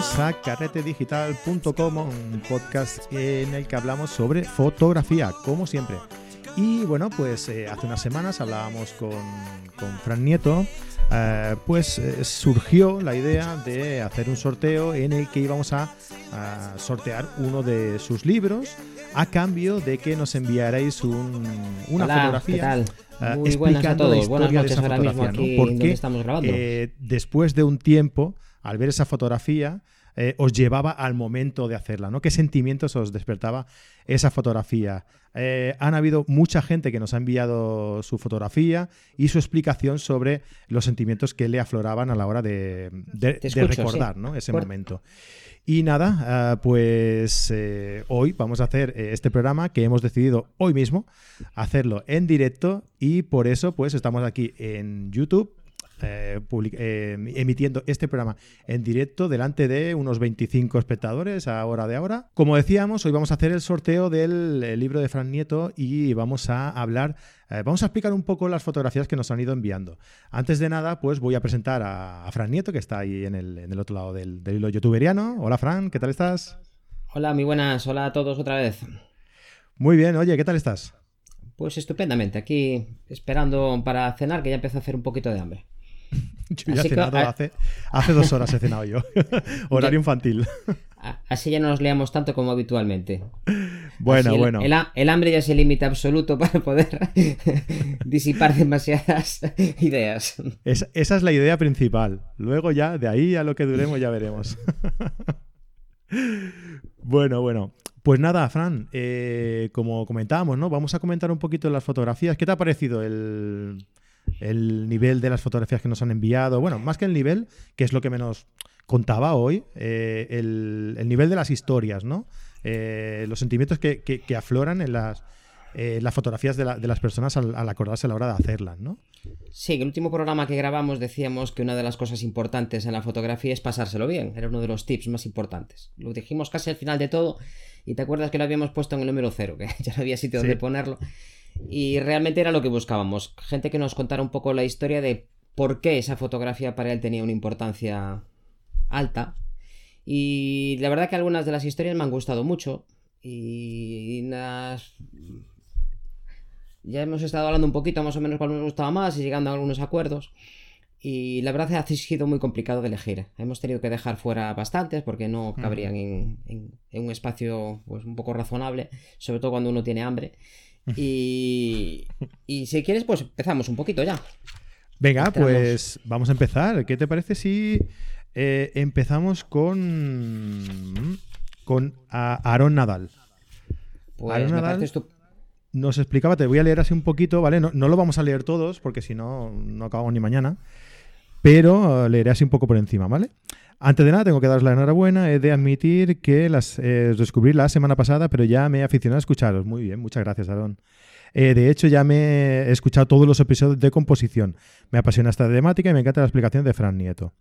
Bienvenidos a carretedigital.com, un podcast en el que hablamos sobre fotografía, como siempre. Y bueno, pues eh, hace unas semanas hablábamos con, con Fran Nieto, eh, pues eh, surgió la idea de hacer un sorteo en el que íbamos a, a sortear uno de sus libros a cambio de que nos enviarais un- una Hola, fotografía. ¿qué tal? Muy buenas a explicando la todos. Buenas historia de noches esa ahora mismo aquí Porque, donde estamos grabando. después de un tiempo, al ver esa fotografía, eh, os llevaba al momento de hacerla, ¿no? ¿Qué sentimientos os despertaba esa fotografía? Eh, han habido mucha gente que nos ha enviado su fotografía y su explicación sobre los sentimientos que le afloraban a la hora de, recordar sí. ¿no? ese momento. Y nada, ah, pues eh, hoy vamos a hacer este programa que hemos decidido hoy mismo hacerlo en directo y por eso pues estamos aquí en YouTube eh, eh, emitiendo este programa en directo delante de unos 25 espectadores a hora de ahora. Como decíamos, hoy vamos a hacer el sorteo del eh, libro de Fran Nieto y vamos a hablar, eh, vamos a explicar un poco las fotografías que nos han ido enviando. Antes de nada, pues voy a presentar a, a Fran Nieto, que está ahí en el, en el otro lado del, del hilo youtuberiano. Hola Fran, ¿qué tal estás? Hola, muy buenas. Hola a todos otra vez. Muy bien, oye, ¿qué tal estás? Pues estupendamente, aquí esperando para cenar, que ya empezó a hacer un poquito de hambre. Yo ya he que, cenado hace, hace dos horas he cenado yo. Horario infantil. Así ya no nos liamos tanto como habitualmente. Bueno, el- bueno. El hambre ya es el límite absoluto para poder disipar demasiadas ideas. Es- esa es la idea principal. Luego ya, de ahí a lo que duremos, ya veremos. bueno, bueno. Pues nada, Fran, eh, como comentábamos, ¿no? Vamos a comentar un poquito las fotografías. ¿Qué te ha parecido el, el nivel de las fotografías que nos han enviado? Bueno, más que el nivel, que es lo que menos contaba hoy, eh, el, el nivel de las historias, ¿no? Eh, los sentimientos que, que- que afloran en las, eh, las fotografías de, la- de las personas al, al acordarse a la hora de hacerlas, ¿no? Sí, el último programa que grabamos decíamos que una de las cosas importantes en la fotografía es pasárselo bien. Era uno de los tips más importantes. Lo dijimos casi al final de todo y te acuerdas que lo habíamos puesto en el número cero, que ya no había sitio Sí. donde ponerlo. Y realmente era lo que buscábamos. Gente que nos contara un poco la historia de por qué esa fotografía para él tenía una importancia alta. Y la verdad que algunas de las historias me han gustado mucho. Y las ya hemos estado hablando un poquito más o menos cuál nos gustaba más y llegando a algunos acuerdos. Y la verdad ha sido muy complicado de elegir. Hemos tenido que dejar fuera bastantes porque no cabrían en, en- en un espacio pues, un poco razonable, sobre todo cuando uno tiene hambre. Y, y si quieres, pues empezamos un poquito ya. Venga, Entramos. pues vamos a empezar. ¿Qué te parece si eh, empezamos con con Aaron Nadal? Pues Aaron Nadal. Nos explicaba, te voy a leer así un poquito, ¿vale? No, no lo vamos a leer todos porque si no, no acabamos ni mañana. Pero eh, leeré así un poco por encima, ¿vale? Antes de nada, tengo que daros la enhorabuena. He de admitir que las eh, descubrí la semana pasada, pero ya me he aficionado a escucharos. Muy bien, muchas gracias, Aaron. Eh, de hecho, ya me he escuchado todos los episodios de composición. Me apasiona esta temática y me encanta la explicación de Fran Nieto.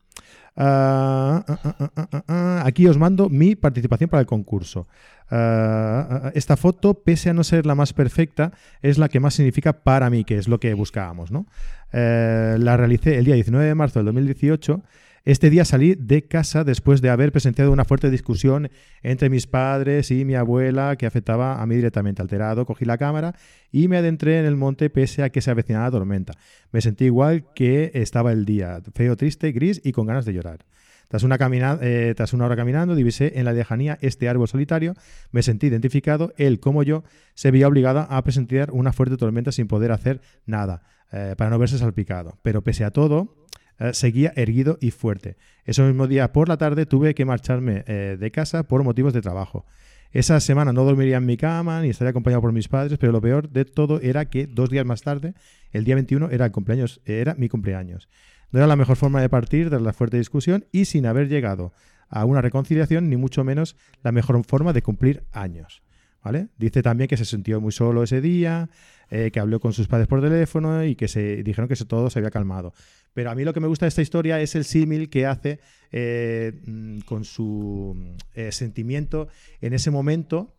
Ah, ah, ah. Aquí os mando mi participación para el concurso. Esta foto, pese a no ser la más perfecta, es la que más significa para mí, que es lo que buscábamos. ¿no? Eh, la realicé el día 19 de marzo del 2018. Este día salí de casa después de haber presenciado una fuerte discusión entre mis padres y mi abuela que afectaba a mí directamente. Alterado, cogí la cámara y me adentré en el monte pese a que se avecinaba tormenta. Me sentí igual que estaba el día, feo, triste, gris y con ganas de llorar. Tras una, camina- eh, tras una hora caminando, divisé en la lejanía este árbol solitario, me sentí identificado, él como yo se veía obligado a presenciar una fuerte tormenta sin poder hacer nada, eh, para no verse salpicado. Pero pese a todo, eh, seguía erguido y fuerte. Ese mismo día por la tarde tuve que marcharme eh, de casa por motivos de trabajo. Esa semana no dormiría en mi cama ni estaría acompañado por mis padres, pero lo peor de todo era que dos días más tarde, el día 21, era, cumpleaños, era mi cumpleaños. No era la mejor forma de partir de la fuerte discusión y sin haber llegado a una reconciliación, ni mucho menos la mejor forma de cumplir años. ¿Vale? Dice también que se sintió muy solo ese día, eh, que habló con sus padres por teléfono y que se dijeron que todo se había calmado. Pero a mí lo que me gusta de esta historia es el símil que hace eh, mm, con su eh, sentimiento en ese momento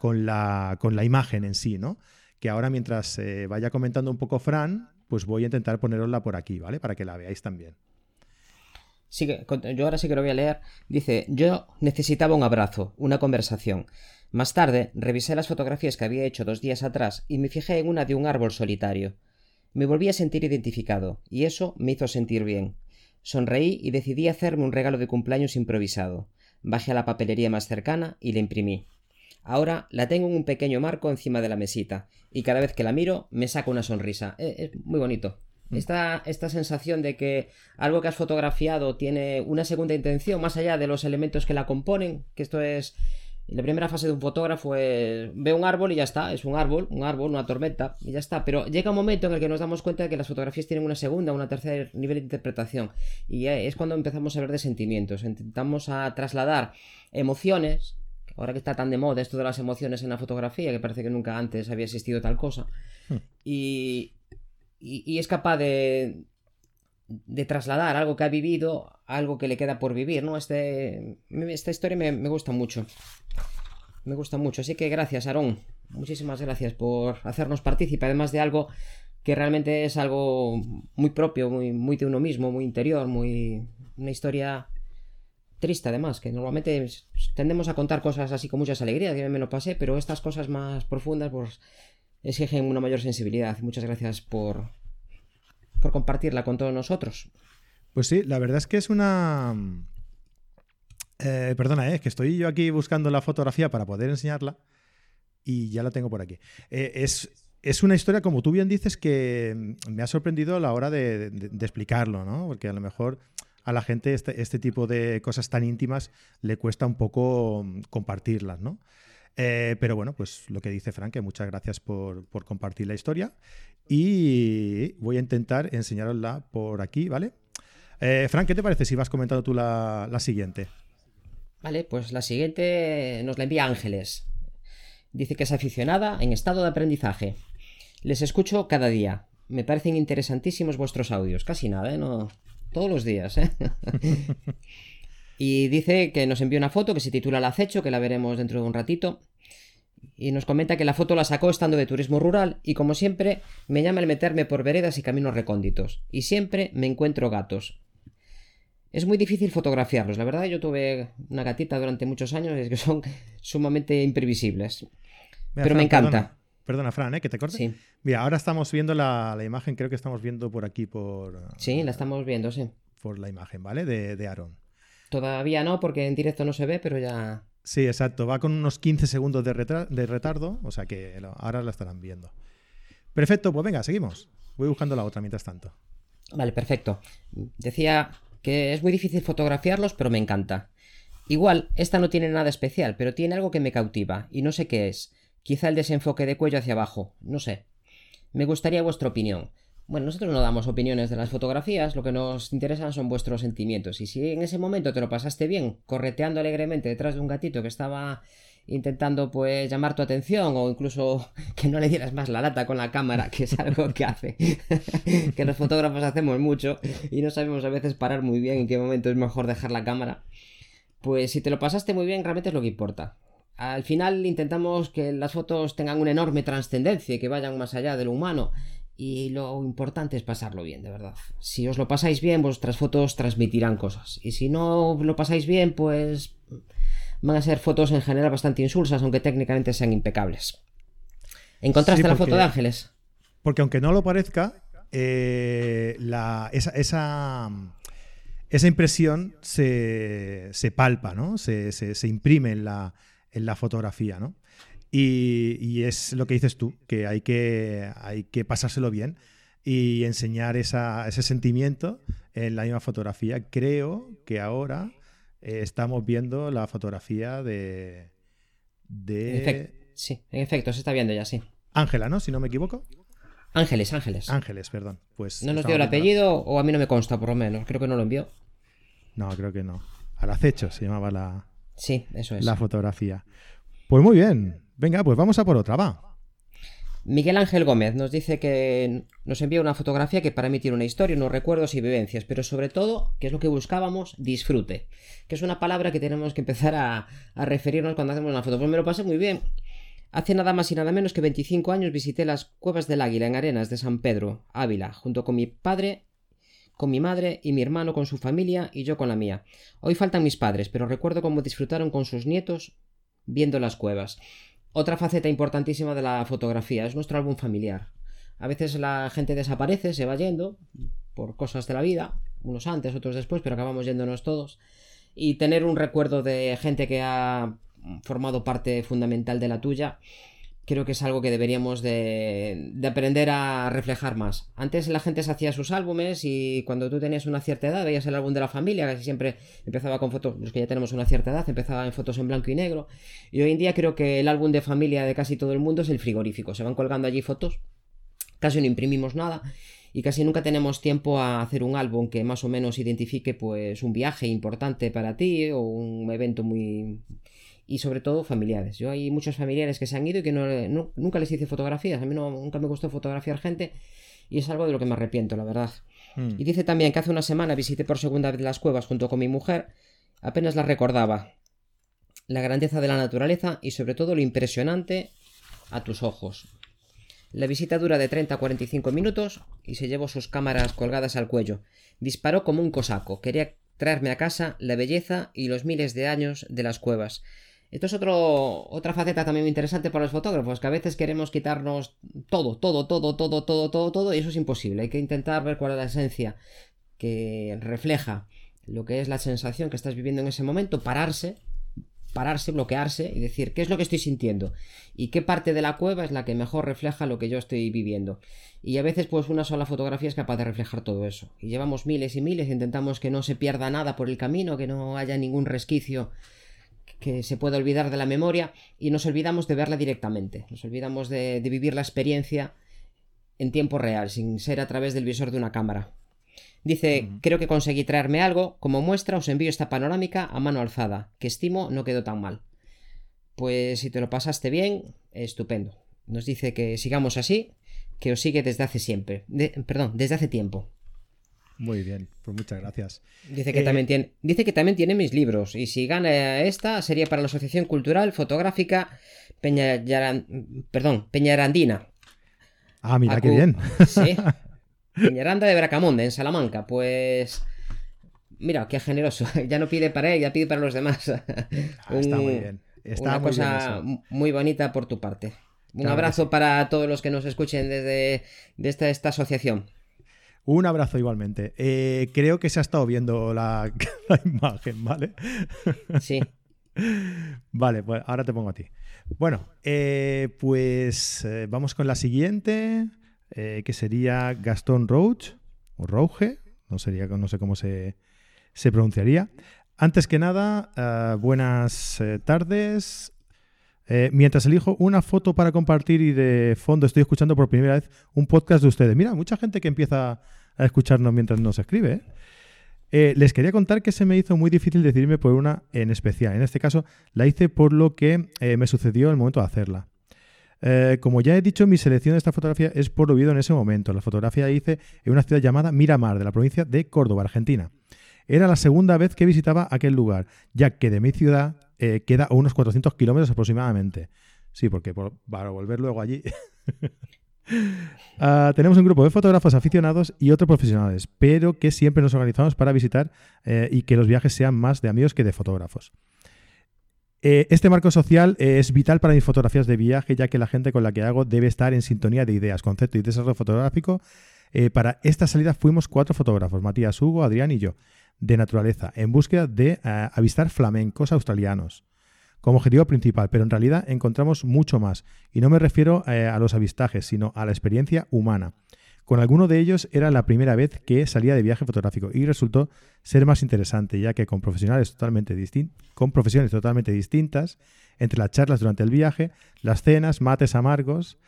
con, la, con la imagen en sí, ¿no? Que ahora mientras vaya comentando un poco Fran, pues voy a intentar ponerosla por aquí, ¿vale? Para que la veáis también. sigue, yo ahora sí que lo voy a leer. Dice, yo necesitaba un abrazo, una conversación. Más tarde, revisé las fotografías que había hecho dos días atrás y me fijé en una de un árbol solitario. Me volví a sentir identificado, y eso me hizo sentir bien. Sonreí y decidí hacerme un regalo de cumpleaños improvisado. Bajé a la papelería más cercana y la imprimí. Ahora la tengo en un pequeño marco encima de la mesita, y cada vez que la miro me saca una sonrisa. Eh, es, muy bonito. Mm. Esta, esta sensación de que algo que has fotografiado tiene una segunda intención, más allá de los elementos que la componen, que esto es la primera fase de un fotógrafo es ve un árbol y ya está, es un árbol, un árbol, una tormenta y ya está. Pero llega un momento en el que nos damos cuenta de que las fotografías tienen una segunda, una tercera nivel de interpretación y es cuando empezamos a hablar de sentimientos. Intentamos a trasladar emociones, ahora que está tan de moda esto de las emociones en la fotografía, que parece que nunca antes había existido tal cosa, hmm. y, y es capaz de, de trasladar algo que ha vivido, algo que le queda por vivir, ¿no? Este, esta historia me, gusta mucho. Me gusta mucho. Así que gracias, Aarón. Muchísimas gracias por hacernos partícipe, además de algo que realmente es algo muy propio, muy, muy de uno mismo, muy interior, muy. una historia triste además, que normalmente tendemos a contar cosas así con muchas alegrías, que me lo pasé, pero estas cosas más profundas pues exigen una mayor sensibilidad. Muchas gracias por, por compartirla con todos nosotros. Pues sí, la verdad es que es una... Eh, perdona, eh, es que estoy yo aquí buscando la fotografía para poder enseñarla y ya la tengo por aquí. Eh, es, es, una historia, como tú bien dices, que me ha sorprendido a la hora de, explicarlo, ¿no? Porque a lo mejor a la gente este, este, tipo de cosas tan íntimas le cuesta un poco mm, compartirlas, ¿no? pero bueno, pues lo que dice Frank, que muchas gracias por, por compartir la historia y voy a intentar enseñarosla por aquí, ¿vale? Eh, Frank, ¿qué te parece si vas comentando tú la, siguiente? Vale, pues la siguiente nos la envía Ángeles. Dice que es aficionada en estado de aprendizaje. Les escucho cada día. Me parecen interesantísimos vuestros audios. Casi nada, ¿eh? No... Todos los días, ¿eh? y dice que nos envió una foto que se titula El acecho, que la veremos dentro de un ratito y nos comenta que la foto la sacó estando de turismo rural y como siempre me llama el meterme por veredas y caminos recónditos y siempre me encuentro gatos. Es muy difícil fotografiarlos, la verdad yo tuve una gatita durante muchos años y es que son sumamente imprevisibles. Pero me encanta. Perdona, Fran, ¿eh? que te corte. Sí. Mira, ahora estamos viendo la, imagen, creo que estamos viendo por aquí por... Sí, la estamos viendo, sí. Por la imagen, ¿vale? De, de Aaron. Todavía no, porque en directo no se ve, pero ya... Sí, exacto. Va con unos 15 segundos de, retardo, o sea que ahora la estarán viendo. Perfecto, pues venga, seguimos. Voy buscando la otra mientras tanto. Vale, perfecto. Decía que es muy difícil fotografiarlos, pero me encanta. Igual, esta no tiene nada especial, pero tiene algo que me cautiva, y no sé qué es. Quizá el desenfoque de cuello hacia abajo, no sé. Me gustaría vuestra opinión. Bueno, nosotros no damos opiniones de las fotografías, lo que nos interesan son vuestros sentimientos. Y si en ese momento te lo pasaste bien, correteando alegremente detrás de un gatito que estaba intentando pues llamar tu atención o incluso que no le dieras más la lata con la cámara, que es algo que hace que los fotógrafos hacemos mucho y no sabemos a veces parar muy bien en qué momento es mejor dejar la cámara. Pues si te lo pasaste muy bien, realmente es lo que importa. Al final intentamos que las fotos tengan una enorme trascendencia y que vayan más allá de lo humano y lo importante es pasarlo bien, de verdad. Si os lo pasáis bien, vuestras fotos transmitirán cosas. Y si no lo pasáis bien, pues van a ser fotos en general bastante insulsas, aunque técnicamente sean impecables. ¿Encontraste la foto de Ángeles? Porque aunque no lo parezca, eh, esa, esa, impresión se, palpa, ¿no? Se, se, imprime en la, en la fotografía, ¿no? Y, es lo que dices tú, que hay que, hay que pasárselo bien y enseñar ese sentimiento en la misma fotografía. Creo que ahora eh, estamos viendo la fotografía de... de... sí, en efecto, se está viendo ya, sí. Ángela, ¿no? Si no me equivoco. Ángeles, Ángeles. Ángeles, perdón. Pues no nos dio el apellido o a mí no me consta, por lo menos. Creo que no lo envió. No, creo que no. Al acecho se llamaba la, sí, eso es. la fotografía. Pues muy bien. Venga, pues vamos a por otra, va. Miguel Ángel Gómez nos dice que nos envía una fotografía que para emitir una historia, unos recuerdos y vivencias, pero sobre todo, que es lo que buscábamos, disfrute, que es una palabra que tenemos que empezar a, referirnos cuando hacemos una foto. Pues me lo pasé muy bien. Hace nada más y nada menos que 25 años visité las Cuevas del Águila en Arenas de San Pedro, Ávila, junto con mi padre, con mi madre y mi hermano con su familia y yo con la mía. Hoy faltan mis padres, pero recuerdo cómo disfrutaron con sus nietos viendo las cuevas. Otra faceta importantísima de la fotografía es nuestro álbum familiar. A veces la gente desaparece, se va yendo por cosas de la vida, unos antes, otros después, pero acabamos yéndonos todos. Y tener un recuerdo de gente que ha formado parte fundamental de la tuya, creo que es algo que deberíamos de, aprender a reflejar más. Antes la gente se hacía sus álbumes y cuando tú tenías una cierta edad veías el álbum de la familia, casi siempre empezaba con fotos, los que ya tenemos una cierta edad, empezaba en fotos en blanco y negro. Y hoy en día creo que el álbum de familia de casi todo el mundo es el frigorífico. Se van colgando allí fotos, casi no imprimimos nada y casi nunca tenemos tiempo a hacer un álbum que más o menos identifique pues un viaje importante para ti o un evento muy y sobre todo familiares. Yo hay muchos familiares que se han ido y que no, nunca les hice fotografías. A mí no, nunca me gustó fotografiar gente y es algo de lo que me arrepiento, la verdad. Hmm. Y dice también que hace una semana visité por segunda vez las cuevas junto con mi mujer. Apenas la recordaba. La grandeza de la naturaleza y sobre todo lo impresionante a tus ojos. La visita dura de 30 a 45 minutos y se llevó sus cámaras colgadas al cuello. Disparó como un cosaco. Quería traerme a casa la belleza y los miles de años de las cuevas. Esto es otro, otra faceta también interesante para los fotógrafos, que a veces queremos quitarnos todo, todo, todo, todo, todo, todo, todo, y eso es imposible. Hay que intentar ver cuál es la esencia que refleja lo que es la sensación que estás viviendo en ese momento, pararse, pararse, bloquearse y decir qué es lo que estoy sintiendo y qué parte de la cueva es la que mejor refleja lo que yo estoy viviendo. Y a veces pues una sola fotografía es capaz de reflejar todo eso. Y llevamos miles y miles, intentamos que no se pierda nada por el camino, que no haya ningún resquicio que se pueda olvidar de la memoria y nos olvidamos de verla directamente, nos olvidamos de, vivir la experiencia en tiempo real, sin ser a través del visor de una cámara. Dice, creo que conseguí traerme algo, como muestra os envío esta panorámica a mano alzada, que estimo no quedó tan mal. Pues si te lo pasaste bien, estupendo. Nos dice que sigamos así, que os sigue desde hace siempre, perdón, desde hace tiempo. Muy bien, pues muchas gracias. Dice que, eh, también tiene, dice que también tiene mis libros y si gana esta sería para la Asociación Cultural Fotográfica perdón, Peñarandina. Ah, mira qué bien. Sí. Peñaranda de Bracamonde, en Salamanca. Pues mira, qué generoso. Ya no pide para él, ya pide para los demás. Ah, está muy bien. Está una cosa muy bonita por tu parte. Un abrazo para todos los que nos escuchen desde, esta asociación. Un abrazo igualmente. Eh, creo que se ha estado viendo la, imagen, ¿vale? Sí. vale, pues ahora te pongo a ti. Bueno, eh, pues eh, vamos con la siguiente, que sería Gastón Roach, o Rouge, no, sería, no sé cómo se, se pronunciaría. Antes que nada, buenas tardes. Mientras elijo una foto para compartir y de fondo estoy escuchando por primera vez un podcast de ustedes. Mira, mucha gente que empieza a escucharnos mientras nos escribe. ¿eh? Eh, les quería contar que se me hizo muy difícil decidirme por una en especial. En este caso, la hice por lo que eh, me sucedió el momento de hacerla. como ya he dicho, mi selección de esta fotografía es por lo vivido en ese momento. La fotografía la hice en una ciudad llamada Miramar, de la provincia de Córdoba, Argentina. Era la segunda vez que visitaba aquel lugar, ya que de mi ciudad queda a unos 400 kilómetros aproximadamente. Sí, porque para volver luego allí Ah, tenemos un grupo de fotógrafos aficionados y otros profesionales, pero que siempre nos organizamos para visitar eh, y que los viajes sean más de amigos que de fotógrafos. Eh, este marco social es vital para mis fotografías de viaje, ya que la gente con la que hago debe estar en sintonía de ideas, concepto y desarrollo fotográfico. Eh, para esta salida fuimos cuatro fotógrafos, Matías, Hugo, Adrián y yo, de naturaleza, en búsqueda de avistar flamencos australianos como objetivo principal, pero en realidad encontramos mucho más. Y no me refiero eh, a los avistajes, sino a la experiencia humana. Con alguno de ellos era la primera vez que salía de viaje fotográfico y resultó ser más interesante, ya que con profesionales totalmente con profesiones totalmente distintas, entre las charlas durante el viaje, las cenas, mates amargos.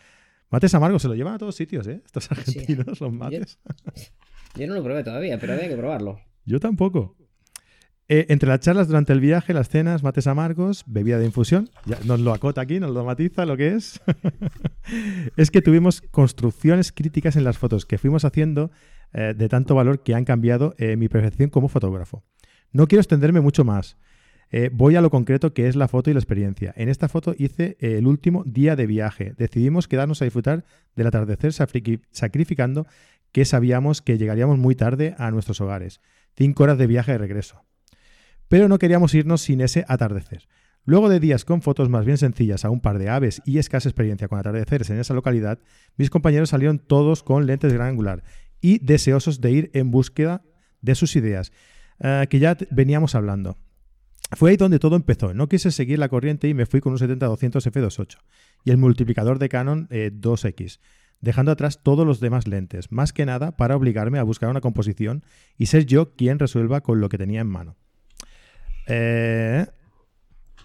Mates amargos se lo llevan a todos sitios, ¿eh? Estos argentinos, los mates. yo no lo probé todavía, pero había que probarlo. Yo tampoco. Eh, entre las charlas durante el viaje, las cenas, mates amargos, bebida de infusión, ya nos lo acota aquí, nos lo matiza lo que es, es que tuvimos construcciones críticas en las fotos que fuimos haciendo eh, de tanto valor que han cambiado eh, mi percepción como fotógrafo. No quiero extenderme mucho más. voy a lo concreto que es la foto y la experiencia. En esta foto hice el último día de viaje. Decidimos quedarnos a disfrutar del atardecer sacrificando que sabíamos que llegaríamos muy tarde a nuestros hogares. Cinco horas de viaje de regreso. Pero no queríamos irnos sin ese atardecer. Luego de días con fotos más bien sencillas a un par de aves y escasa experiencia con atardeceres en esa localidad, mis compañeros salieron todos con lentes gran angular y deseosos de ir en búsqueda de sus ideas, eh, que ya veníamos hablando. Fue ahí donde todo empezó. No quise seguir la corriente y me fui con un 70-200 f2.8 y el multiplicador de Canon 2X, eh, dejando atrás todos los demás lentes, más que nada para obligarme a buscar una composición y ser yo quien resuelva con lo que tenía en mano. Eh...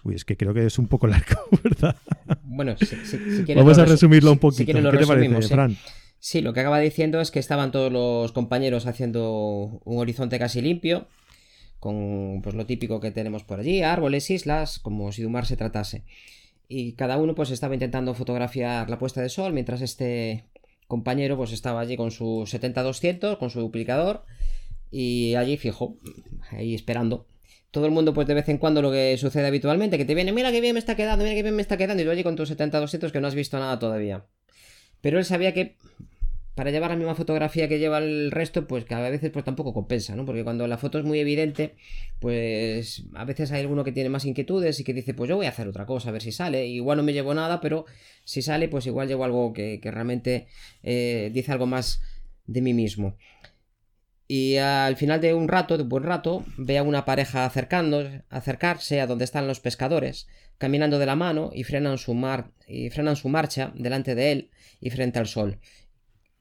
Uy, es que creo que es un poco largo, ¿verdad? Bueno, si, si, Vamos a resumirlo un poquito. ¿Qué te parece, Fran? Sí, lo que acaba diciendo es que estaban todos los compañeros haciendo un horizonte casi limpio, con pues lo típico que tenemos por allí, árboles, islas, como si de un mar se tratase. Y cada uno pues estaba intentando fotografiar la puesta de sol, mientras este compañero pues estaba allí con su 70-200, con su duplicador, y allí fijo, ahí esperando. Todo el mundo pues de vez en cuando lo que sucede habitualmente, que te viene, mira que bien me está quedando, mira que bien me está quedando, y tú allí con tu 70-200 que no has visto nada todavía. Pero él sabía que para llevar la misma fotografía que lleva el resto, pues que a veces pues tampoco compensa, ¿no? Porque cuando la foto es muy evidente, pues a veces hay alguno que tiene más inquietudes y que dice, pues yo voy a hacer otra cosa, a ver si sale. Igual no me llevo nada, pero si sale, pues igual llevo algo que, realmente eh, dice algo más de mí mismo. Y al final de un rato, de un buen rato, ve a una pareja acercarse a donde están los pescadores, caminando de la mano y frenan su, mar, y frenan su marcha delante de él y frente al sol.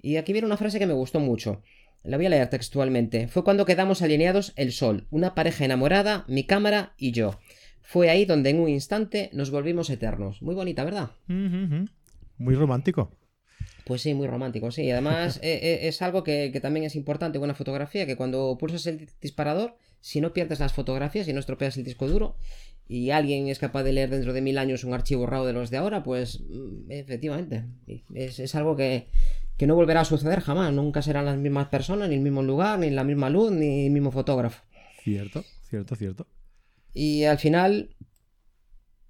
Y aquí viene una frase que me gustó mucho. La voy a leer textualmente. Fue cuando quedamos alineados el sol, una pareja enamorada, mi cámara y yo. Fue ahí donde en un instante nos volvimos eternos. Muy bonita, ¿verdad? Muy romántico. Pues sí, muy romántico, sí. Además, eh, eh, es algo que, también es importante, buena fotografía, que cuando pulsas el disparador, si no pierdes las fotografías y no estropeas el disco duro, y alguien es capaz de leer dentro de mil años un archivo RAW de los de ahora, pues mm, efectivamente, es algo que, que no volverá a suceder jamás. Nunca serán las mismas personas, ni el mismo lugar, ni la misma luz, ni el mismo fotógrafo. Cierto, cierto, cierto. Y al final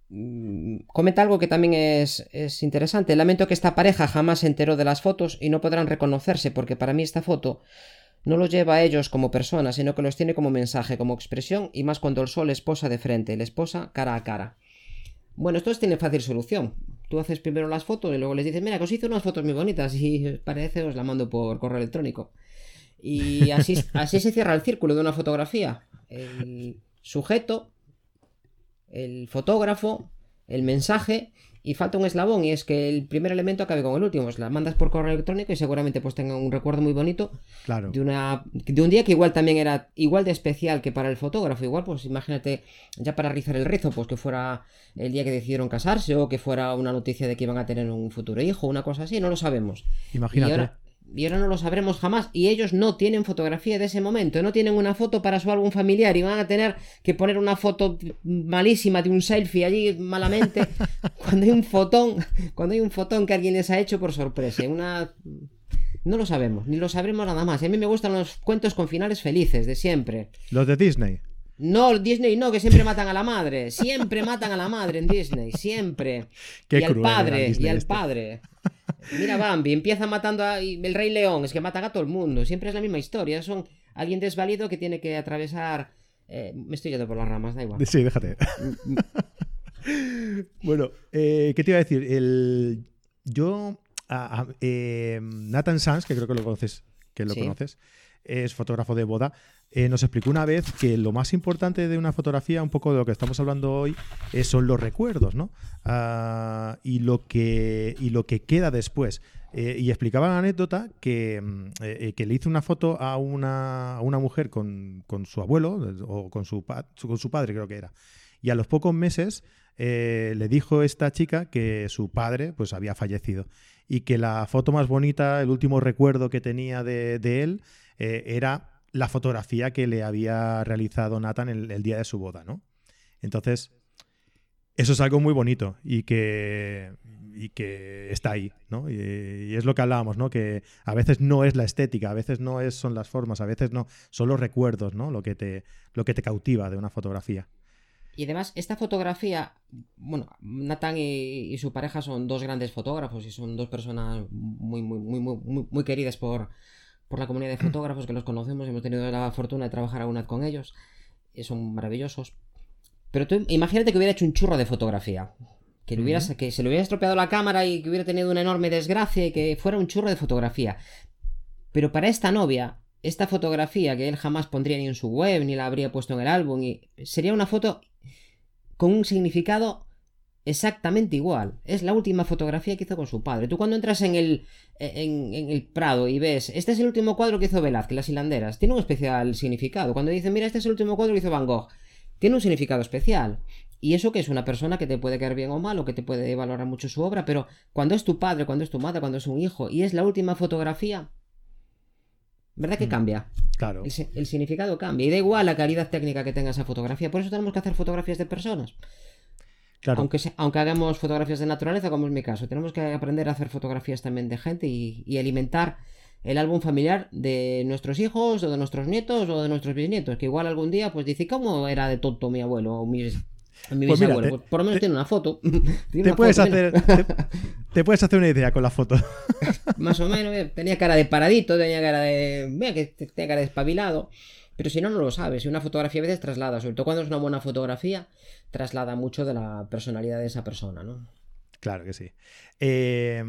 mm, comenta algo que también es, es, interesante. Lamento que esta pareja jamás se enteró de las fotos y no podrán reconocerse porque para mí esta foto no los lleva a ellos como personas, sino que los tiene como mensaje, como expresión y más cuando el sol les posa de frente, les posa cara a cara. Bueno, esto tiene fácil solución. Tú haces primero las fotos y luego les dices, mira, que os hice unas fotos muy bonitas y parece, os la mando por correo electrónico. Y así, así se cierra el círculo de una fotografía. El sujeto, el fotógrafo, el mensaje y falta un eslabón y es que el primer elemento acabe con el último. Pues la mandas por correo electrónico y seguramente pues tenga un recuerdo muy bonito claro. de, una, de un día que igual también era igual de especial que para el fotógrafo. Igual pues imagínate ya para rizar el rizo pues que fuera el día que decidieron casarse o que fuera una noticia de que iban a tener un futuro hijo, una cosa así, no lo sabemos. Imagínate y ahora no lo sabremos jamás. Y ellos no tienen fotografía de ese momento, no tienen una foto para su álbum familiar y van a tener que poner una foto malísima de un selfie allí malamente cuando hay un fotón, cuando hay un fotón que alguien les ha hecho por sorpresa. Una no lo sabemos, ni lo sabremos nada más. a mí me gustan los cuentos con finales felices de siempre. Los de Disney. No, Disney no, que siempre matan a la madre. Siempre matan a la madre en Disney, siempre. y al padre, y al este. padre. Mira Bambi, empieza matando a el Rey León, es que matan a todo el mundo, siempre es la misma historia, son alguien desvalido que tiene que atravesar... Eh, me estoy yendo por las ramas, da igual. Sí, déjate. bueno, eh, ¿qué te iba a decir? El, yo, eh, Nathan Sanz, que creo que lo conoces, que lo conoces, es fotógrafo de boda, eh, nos explicó una vez que lo más importante de una fotografía, un poco de lo que estamos hablando hoy, eh, son los recuerdos, ¿no? Ah, y, lo que, y lo que queda después. Eh, y explicaba la anécdota que, mm, que, le hizo una foto a una, a una mujer con, con, su abuelo, o con su, con su padre creo que era. Y a los pocos meses le dijo esta chica que su padre pues había fallecido y que la foto más bonita, el último recuerdo que tenía de, de él, era la fotografía que le había realizado Nathan el, día de su boda, ¿no? Entonces, eso es algo muy bonito y que, y que está ahí, ¿no? Y, es lo que hablábamos, ¿no? Que a veces no es la estética, a veces no es, son las formas, a veces no, son los recuerdos, ¿no? Lo que te, lo que te cautiva de una fotografía. Y además, esta fotografía, bueno, Nathan y, su pareja son dos grandes fotógrafos y son dos personas muy, muy, muy, muy, muy queridas por, por la comunidad de fotógrafos que los conocemos, hemos tenido la fortuna de trabajar alguna vez con ellos, y son maravillosos. Pero tú imagínate que hubiera hecho un churro de fotografía. Que, le hubiera, que se le hubiera estropeado la cámara y que hubiera tenido una enorme desgracia y que fuera un churro de fotografía. Pero para esta novia, esta fotografía que él jamás pondría ni en su web, ni la habría puesto en el álbum, y sería una foto con un significado exactamente igual. Es la última fotografía que hizo con su padre. Tú cuando entras en el, en, el Prado y ves, este es el último cuadro que hizo Velázquez, Las Hilanderas, tiene un especial significado. Cuando dicen, mira, este es el último cuadro que hizo Van Gogh, tiene un significado especial. Y eso que es una persona que te puede caer bien o mal, o que te puede valorar mucho su obra, pero cuando es tu padre, cuando es tu madre, cuando es un hijo, y es la última fotografía, ¿verdad que mm, cambia? Claro. El, significado cambia. Y da igual la calidad técnica que tenga esa fotografía. Por eso tenemos que hacer fotografías de personas. Claro. Aunque, aunque hagamos fotografías de naturaleza, como es mi caso, tenemos que aprender a hacer fotografías también de gente y alimentar el álbum familiar de nuestros hijos o de nuestros nietos o de nuestros bisnietos, que igual algún día pues dice, ¿cómo era de tonto mi abuelo o mi, mi pues bisabuelo? Pues por lo menos tiene una foto. te, puedes hacer, te, puedes hacer una idea con la foto. Más o menos, eh, tenía cara de paradito, tenía cara de... Mira que tenía cara de espabilado. Pero si no, no lo sabes. Y una fotografía a veces traslada, sobre todo cuando es una buena fotografía, traslada mucho de la personalidad de esa persona, ¿no? Claro que sí. Eh,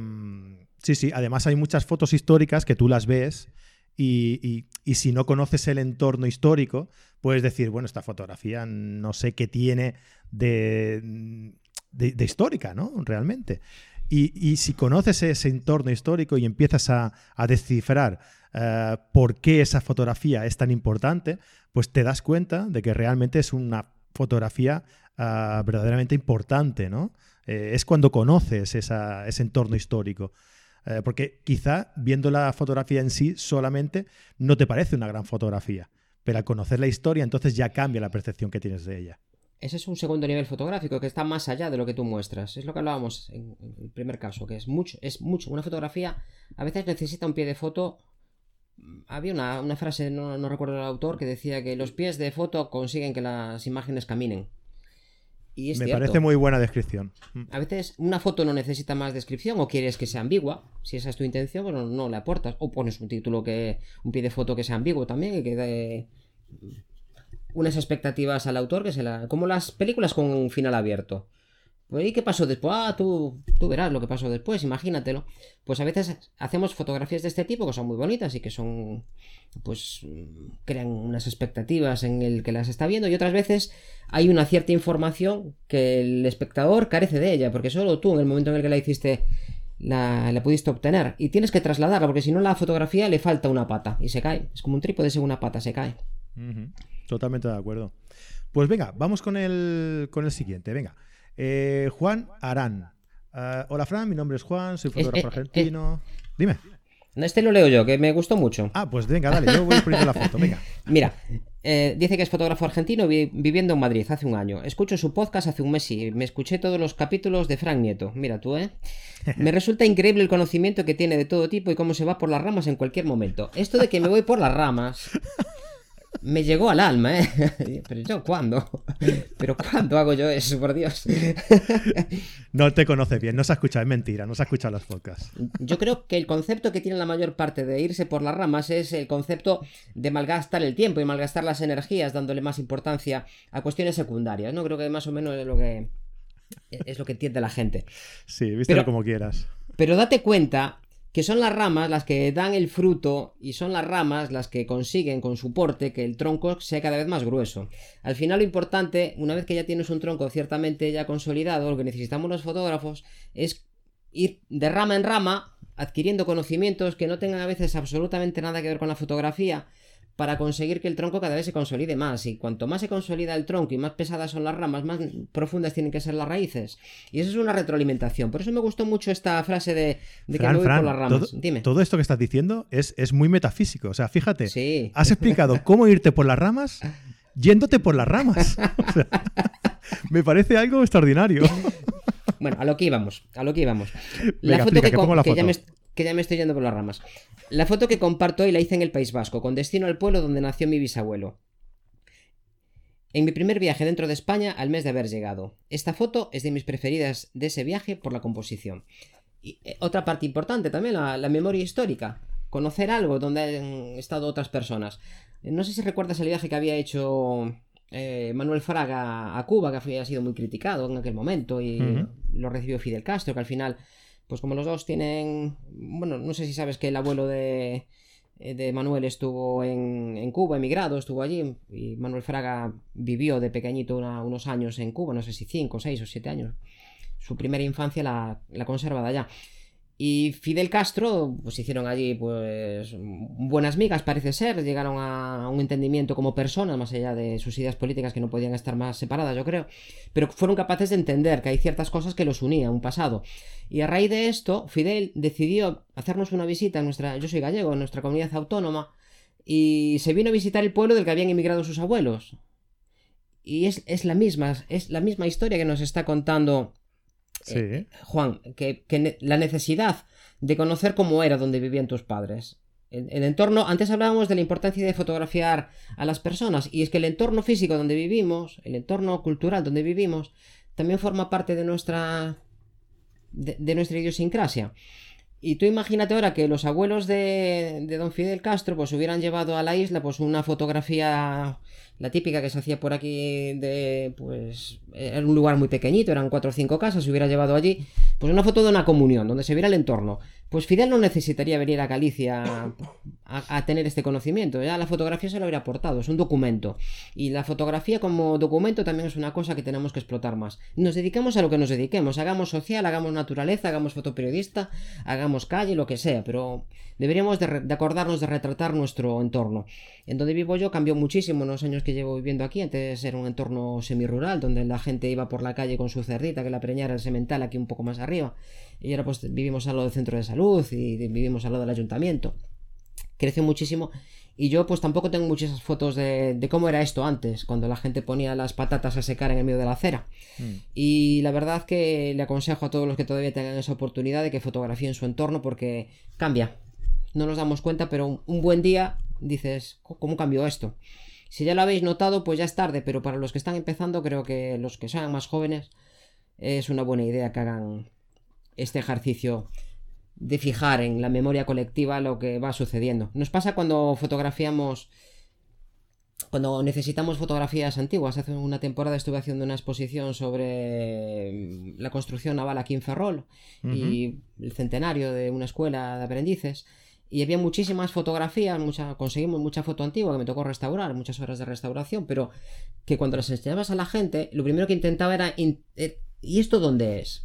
Sí, sí, además hay muchas fotos históricas que tú las ves y, si no conoces el entorno histórico, puedes decir, bueno, esta fotografía no sé qué tiene de, de, histórica, ¿no? Realmente. Y, si conoces ese entorno histórico y empiezas a, descifrar eh, por qué esa fotografía es tan importante, pues te das cuenta de que realmente es una fotografía eh, verdaderamente importante, ¿no? Eh, es cuando conoces ese entorno histórico. Eh, porque quizá viendo la fotografía en sí solamente no te parece una gran fotografía, pero al conocer la historia entonces ya cambia la percepción que tienes de ella. Ese es un segundo nivel fotográfico que está más allá de lo que tú muestras. Es lo que hablábamos en, el primer caso, que es mucho, es mucho. Una fotografía a veces necesita un pie de foto. Había una, frase, no, no recuerdo el autor, que decía que los pies de foto consiguen que las imágenes caminen. Me parece muy buena descripción. Mm. A veces una foto no necesita más descripción o quieres que sea ambigua. Si esa es tu intención, bueno, no le aportas. O pones un título que. un pie de foto que sea ambiguo también y que dé unas expectativas al autor que se la. como las películas con un final abierto. Pues, ¿y qué pasó después? Ah, tú, tú verás lo que pasó después, imagínatelo. Pues a veces hacemos fotografías de este tipo que son muy bonitas y que son, pues, crean unas expectativas en el que las está viendo y otras veces hay una cierta información que el espectador carece de ella, porque solo tú en el momento en el que la hiciste la, la pudiste obtener y tienes que trasladarla, porque si no la fotografía le falta una pata y se cae. Es como un trípode según una pata, se cae. Totalmente de acuerdo. Pues venga, vamos con el, con el siguiente, venga. Eh, Juan Arán. Uh, hola Fran, mi nombre es Juan, soy fotógrafo eh, eh, argentino. Dime. Este lo leo yo, que me gustó mucho. Ah, pues venga, dale, yo voy poniendo la foto, venga. Mira, eh, dice que es fotógrafo argentino viviendo en Madrid hace un año. Escucho su podcast hace un mes y me escuché todos los capítulos de Frank Nieto. Mira tú, ¿eh? Me resulta increíble el conocimiento que tiene de todo tipo y cómo se va por las ramas en cualquier momento. Esto de que me voy por las ramas me llegó al alma, ¿eh? Pero yo, ¿cuándo? ¿Pero cuándo hago yo eso, por Dios? No te conoce bien, no se ha escuchado, es mentira, no se ha escuchado las podcasts. Yo creo que el concepto que tiene la mayor parte de irse por las ramas es el concepto de malgastar el tiempo y malgastar las energías dándole más importancia a cuestiones secundarias, ¿no? Creo que más o menos es lo que es lo que entiende la gente. Sí, vístelo como quieras. Pero date cuenta que son las ramas las que dan el fruto y son las ramas las que consiguen con su porte que el tronco sea cada vez más grueso. Al final lo importante, una vez que ya tienes un tronco ciertamente ya consolidado, lo que necesitamos los fotógrafos es ir de rama en rama adquiriendo conocimientos que no tengan a veces absolutamente nada que ver con la fotografía, para conseguir que el tronco cada vez se consolide más. Y cuanto más se consolida el tronco y más pesadas son las ramas, más profundas tienen que ser las raíces. Y eso es una retroalimentación. Por eso me gustó mucho esta frase de, que me voy por las ramas. Todo, Dime. Todo esto que estás diciendo es, es muy metafísico. O sea, fíjate, has explicado cómo irte por las ramas yéndote por las ramas. me parece algo extraordinario. Bueno, a lo que íbamos, a lo que íbamos. La foto que, Ya me, que ya me estoy yendo por las ramas. La foto que comparto hoy la hice en el País Vasco, con destino al pueblo donde nació mi bisabuelo. En mi primer viaje dentro de España al mes de haber llegado. Esta foto es de mis preferidas de ese viaje por la composición. Y eh, otra parte importante también, la, memoria histórica. conocer algo donde han estado otras personas. No sé si recuerdas el viaje que había hecho eh, Manuel Fraga a Cuba, que había sido muy criticado en aquel momento y lo recibió Fidel Castro, que al final, pues como los dos tienen, bueno, no sé si sabes que el abuelo de, eh, de Manuel estuvo en, Cuba, emigrado, estuvo allí, y Manuel Fraga vivió de pequeñito unos años en Cuba, no sé si cinco, seis o siete años. Su primera infancia la, la conserva de allá. Y Fidel Castro, pues hicieron allí, pues, buenas migas, parece ser, llegaron a un entendimiento como personas, más allá de sus ideas políticas que no podían estar más separadas, yo creo, pero fueron capaces de entender que hay ciertas cosas que los unían, un pasado. Y a raíz de esto, Fidel decidió hacernos una visita en nuestra, yo soy gallego, en nuestra comunidad autónoma, y se vino a visitar el pueblo del que habían emigrado sus abuelos. Y es, es la misma, es la misma historia que nos está contando eh, Juan, que, la necesidad de conocer cómo era donde vivían tus padres. El, entorno, antes hablábamos de la importancia de fotografiar a las personas, y es que el entorno físico donde vivimos, el entorno cultural donde vivimos, también forma parte de nuestra, de, nuestra idiosincrasia. Y tú imagínate ahora que los abuelos de, de, don Fidel Castro pues hubieran llevado a la isla pues una fotografía la típica que se hacía por aquí de, pues, era un lugar muy pequeñito, eran cuatro o cinco casas, se hubiera llevado allí, pues una foto de una comunión, donde se viera el entorno. Pues Fidel no necesitaría venir a Galicia a, tener este conocimiento, ya la fotografía se lo habría aportado, es un documento. Y la fotografía como documento también es una cosa que tenemos que explotar más. Nos dedicamos a lo que nos dediquemos, hagamos social, hagamos naturaleza, hagamos fotoperiodista, hagamos calle, lo que sea, pero deberíamos de, de acordarnos de retratar nuestro entorno. En donde vivo yo cambió muchísimo en los años que llevo viviendo aquí. Antes era un entorno semirural donde la gente iba por la calle con su cerdita que la preñara el semental aquí un poco más arriba. Y ahora pues vivimos al lado del centro de salud y vivimos al lado del ayuntamiento. Creció muchísimo. Y yo pues tampoco tengo muchas fotos de, cómo era esto antes, cuando la gente ponía las patatas a secar en el medio de la acera. Mm. Y la verdad que le aconsejo a todos los que todavía tengan esa oportunidad de que fotografíen su entorno porque cambia. No nos damos cuenta, pero un buen día dices, ¿cómo cambió esto? Si ya lo habéis notado, pues ya es tarde, pero para los que están empezando, creo que los que sean más jóvenes, es una buena idea que hagan este ejercicio de fijar en la memoria colectiva lo que va sucediendo. Nos pasa cuando fotografiamos, cuando necesitamos fotografías antiguas. Hace una temporada estuve haciendo una exposición sobre la construcción naval aquí en Ferrol y el centenario de una escuela de aprendices y había muchísimas fotografías, conseguimos mucha foto antigua que me tocó restaurar, muchas horas de restauración, pero que cuando las enseñabas a la gente, lo primero que intentaba era, eh, ¿y esto dónde es?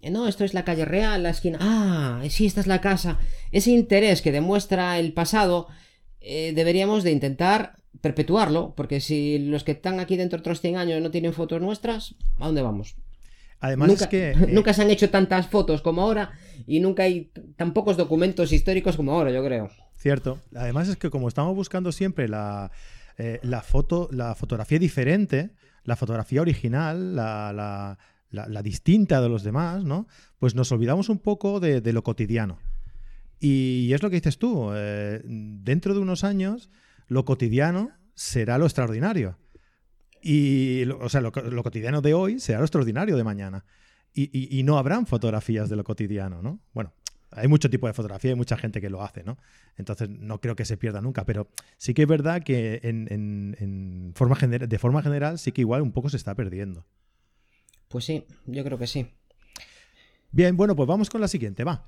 Eh, no, esto es la calle real, la esquina. Ah, sí, esta es la casa. Ese interés que demuestra el pasado, eh, deberíamos de intentar perpetuarlo, porque si los que están aquí dentro de otros 100 años no tienen fotos nuestras, ¿a dónde vamos? Además nunca, es que... Nunca se han hecho tantas fotos como ahora y nunca hay tan pocos documentos históricos como ahora, yo creo. Cierto. Además es que como estamos buscando siempre la, eh, la foto, la fotografía diferente, la fotografía original, la, la, distinta de los demás, ¿no? Pues nos olvidamos un poco de, lo cotidiano. Y, es lo que dices tú. Eh, dentro de unos años, lo cotidiano será lo extraordinario. Y, o sea, lo, cotidiano de hoy será lo extraordinario de mañana. Y, no habrán fotografías de lo cotidiano, ¿no? Bueno, hay mucho tipo de fotografía y mucha gente que lo hace, ¿no? Entonces no creo que se pierda nunca, pero sí que es verdad que en, forma de forma general sí que igual un poco se está perdiendo. Pues sí, yo creo que sí. Bien, bueno, pues vamos con la siguiente, va.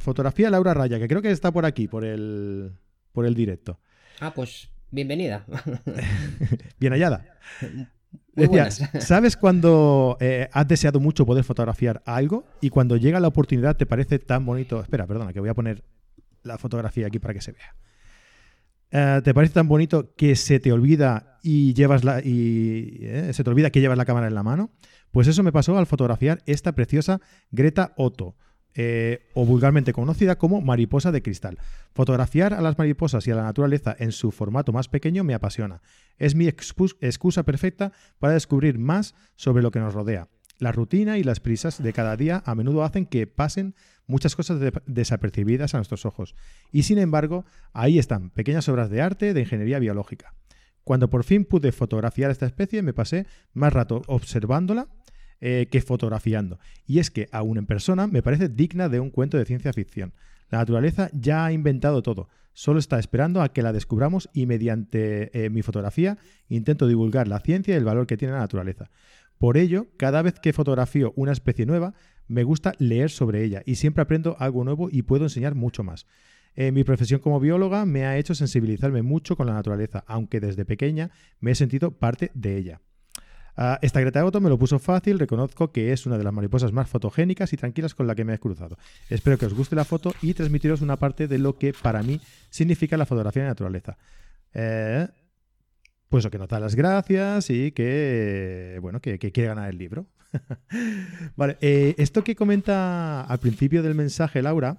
fotografía Laura Raya, que creo que está por aquí, por el, por el directo. Ah, pues bienvenida. Bien hallada. ¿sabes cuando eh, has deseado mucho poder fotografiar algo y cuando llega la oportunidad te parece tan bonito? Espera, perdona, que voy a poner la fotografía aquí para que se vea. Eh, ¿Te parece tan bonito que se te olvida y llevas la y eh, se te olvida que llevas la cámara en la mano? Pues eso me pasó al fotografiar esta preciosa Greta Otto, eh, o vulgarmente conocida como mariposa de cristal. Fotografiar a las mariposas y a la naturaleza en su formato más pequeño me apasiona. Es mi excusa perfecta para descubrir más sobre lo que nos rodea. La rutina y las prisas de cada día a menudo hacen que pasen muchas cosas desapercibidas a nuestros ojos. Y sin embargo, ahí están, pequeñas obras de arte de ingeniería biológica. Cuando por fin pude fotografiar esta especie, me pasé más rato observándola eh, que fotografiando. Y es que, aún en persona, me parece digna de un cuento de ciencia ficción. La naturaleza ya ha inventado todo. Solo está esperando a que la descubramos y mediante eh, mi fotografía intento divulgar la ciencia y el valor que tiene la naturaleza. Por ello, cada vez que fotografío una especie nueva, me gusta leer sobre ella y siempre aprendo algo nuevo y puedo enseñar mucho más. Eh, mi profesión como bióloga me ha hecho sensibilizarme mucho con la naturaleza, aunque desde pequeña me he sentido parte de ella. Esta Greta Auto me lo puso fácil, reconozco que es una de las mariposas más fotogénicas y tranquilas con la que me he cruzado. Espero que os guste la foto y transmitiros una parte de lo que para mí significa la fotografía de naturaleza. Eh, pues que nos da las gracias y que, bueno, que, quiere ganar el libro. vale, eh, esto que comenta al principio del mensaje Laura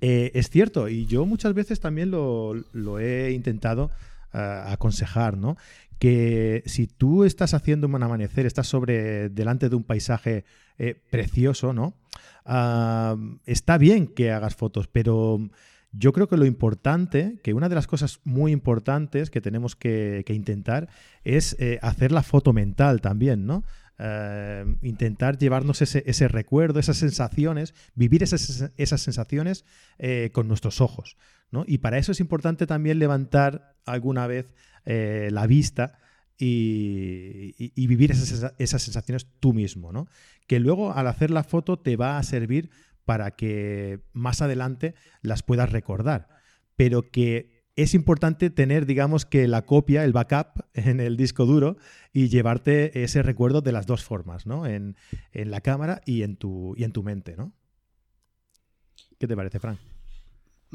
eh, es cierto y yo muchas veces también lo, he intentado aconsejar, ¿no? Que si tú estás haciendo un amanecer, estás sobre delante de un paisaje eh, precioso, ¿no? Ah, está bien que hagas fotos, pero yo creo que lo importante, que una de las cosas muy importantes que tenemos que, intentar es eh, hacer la foto mental también, ¿no? Eh, intentar llevarnos ese, recuerdo, esas sensaciones, vivir esas, esas sensaciones con nuestros ojos. Y para eso es importante también levantar alguna vez eh, la vista y, vivir esas, sensaciones tú mismo, ¿no? Que luego al hacer la foto te va a servir para que más adelante las puedas recordar, pero que es importante tener, digamos, que la copia, el backup en el disco duro y llevarte ese recuerdo de las dos formas, ¿no? En, la cámara y en tu, y en tu mente, ¿no? ¿Qué te parece, Frank?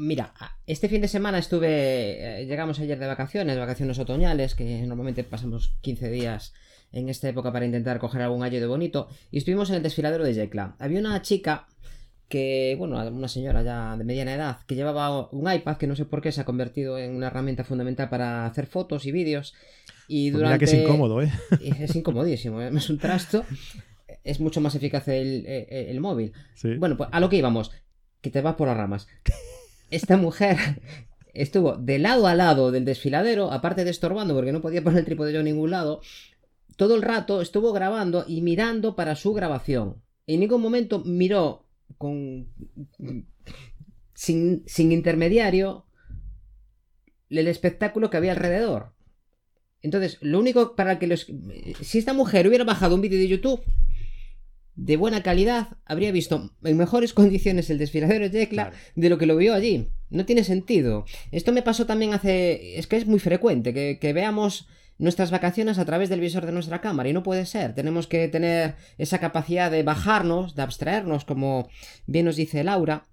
Mira, este fin de semana estuve, eh, llegamos ayer de vacaciones, vacaciones otoñales, que normalmente pasamos 15 días en esta época para intentar coger algún ayo de bonito, y estuvimos en el desfiladero de Yecla. Había una chica que, bueno, una señora ya de mediana edad, que llevaba un iPad que no sé por qué se ha convertido en una herramienta fundamental para hacer fotos y vídeos. Y durante... Pues mira que es incómodo, ¿eh? Es incomodísimo, ¿eh? es un trasto. Es mucho más eficaz el, móvil. Bueno, pues a lo que íbamos, que te vas por las ramas esta mujer estuvo de lado a lado del desfiladero, aparte de estorbando porque no podía poner el trípode yo en ningún lado, todo el rato estuvo grabando y mirando para su grabación. En ningún momento miró con sin, sin intermediario el espectáculo que había alrededor. Entonces, lo único para que los... Si esta mujer hubiera bajado un vídeo de YouTube, de buena calidad, habría visto en mejores condiciones el desfiladero de Yecla de lo que lo vio allí. No tiene sentido. Esto me pasó también hace... Es que es muy frecuente que, veamos nuestras vacaciones a través del visor de nuestra cámara y no puede ser. Tenemos que tener esa capacidad de bajarnos, de abstraernos, como bien nos dice Laura,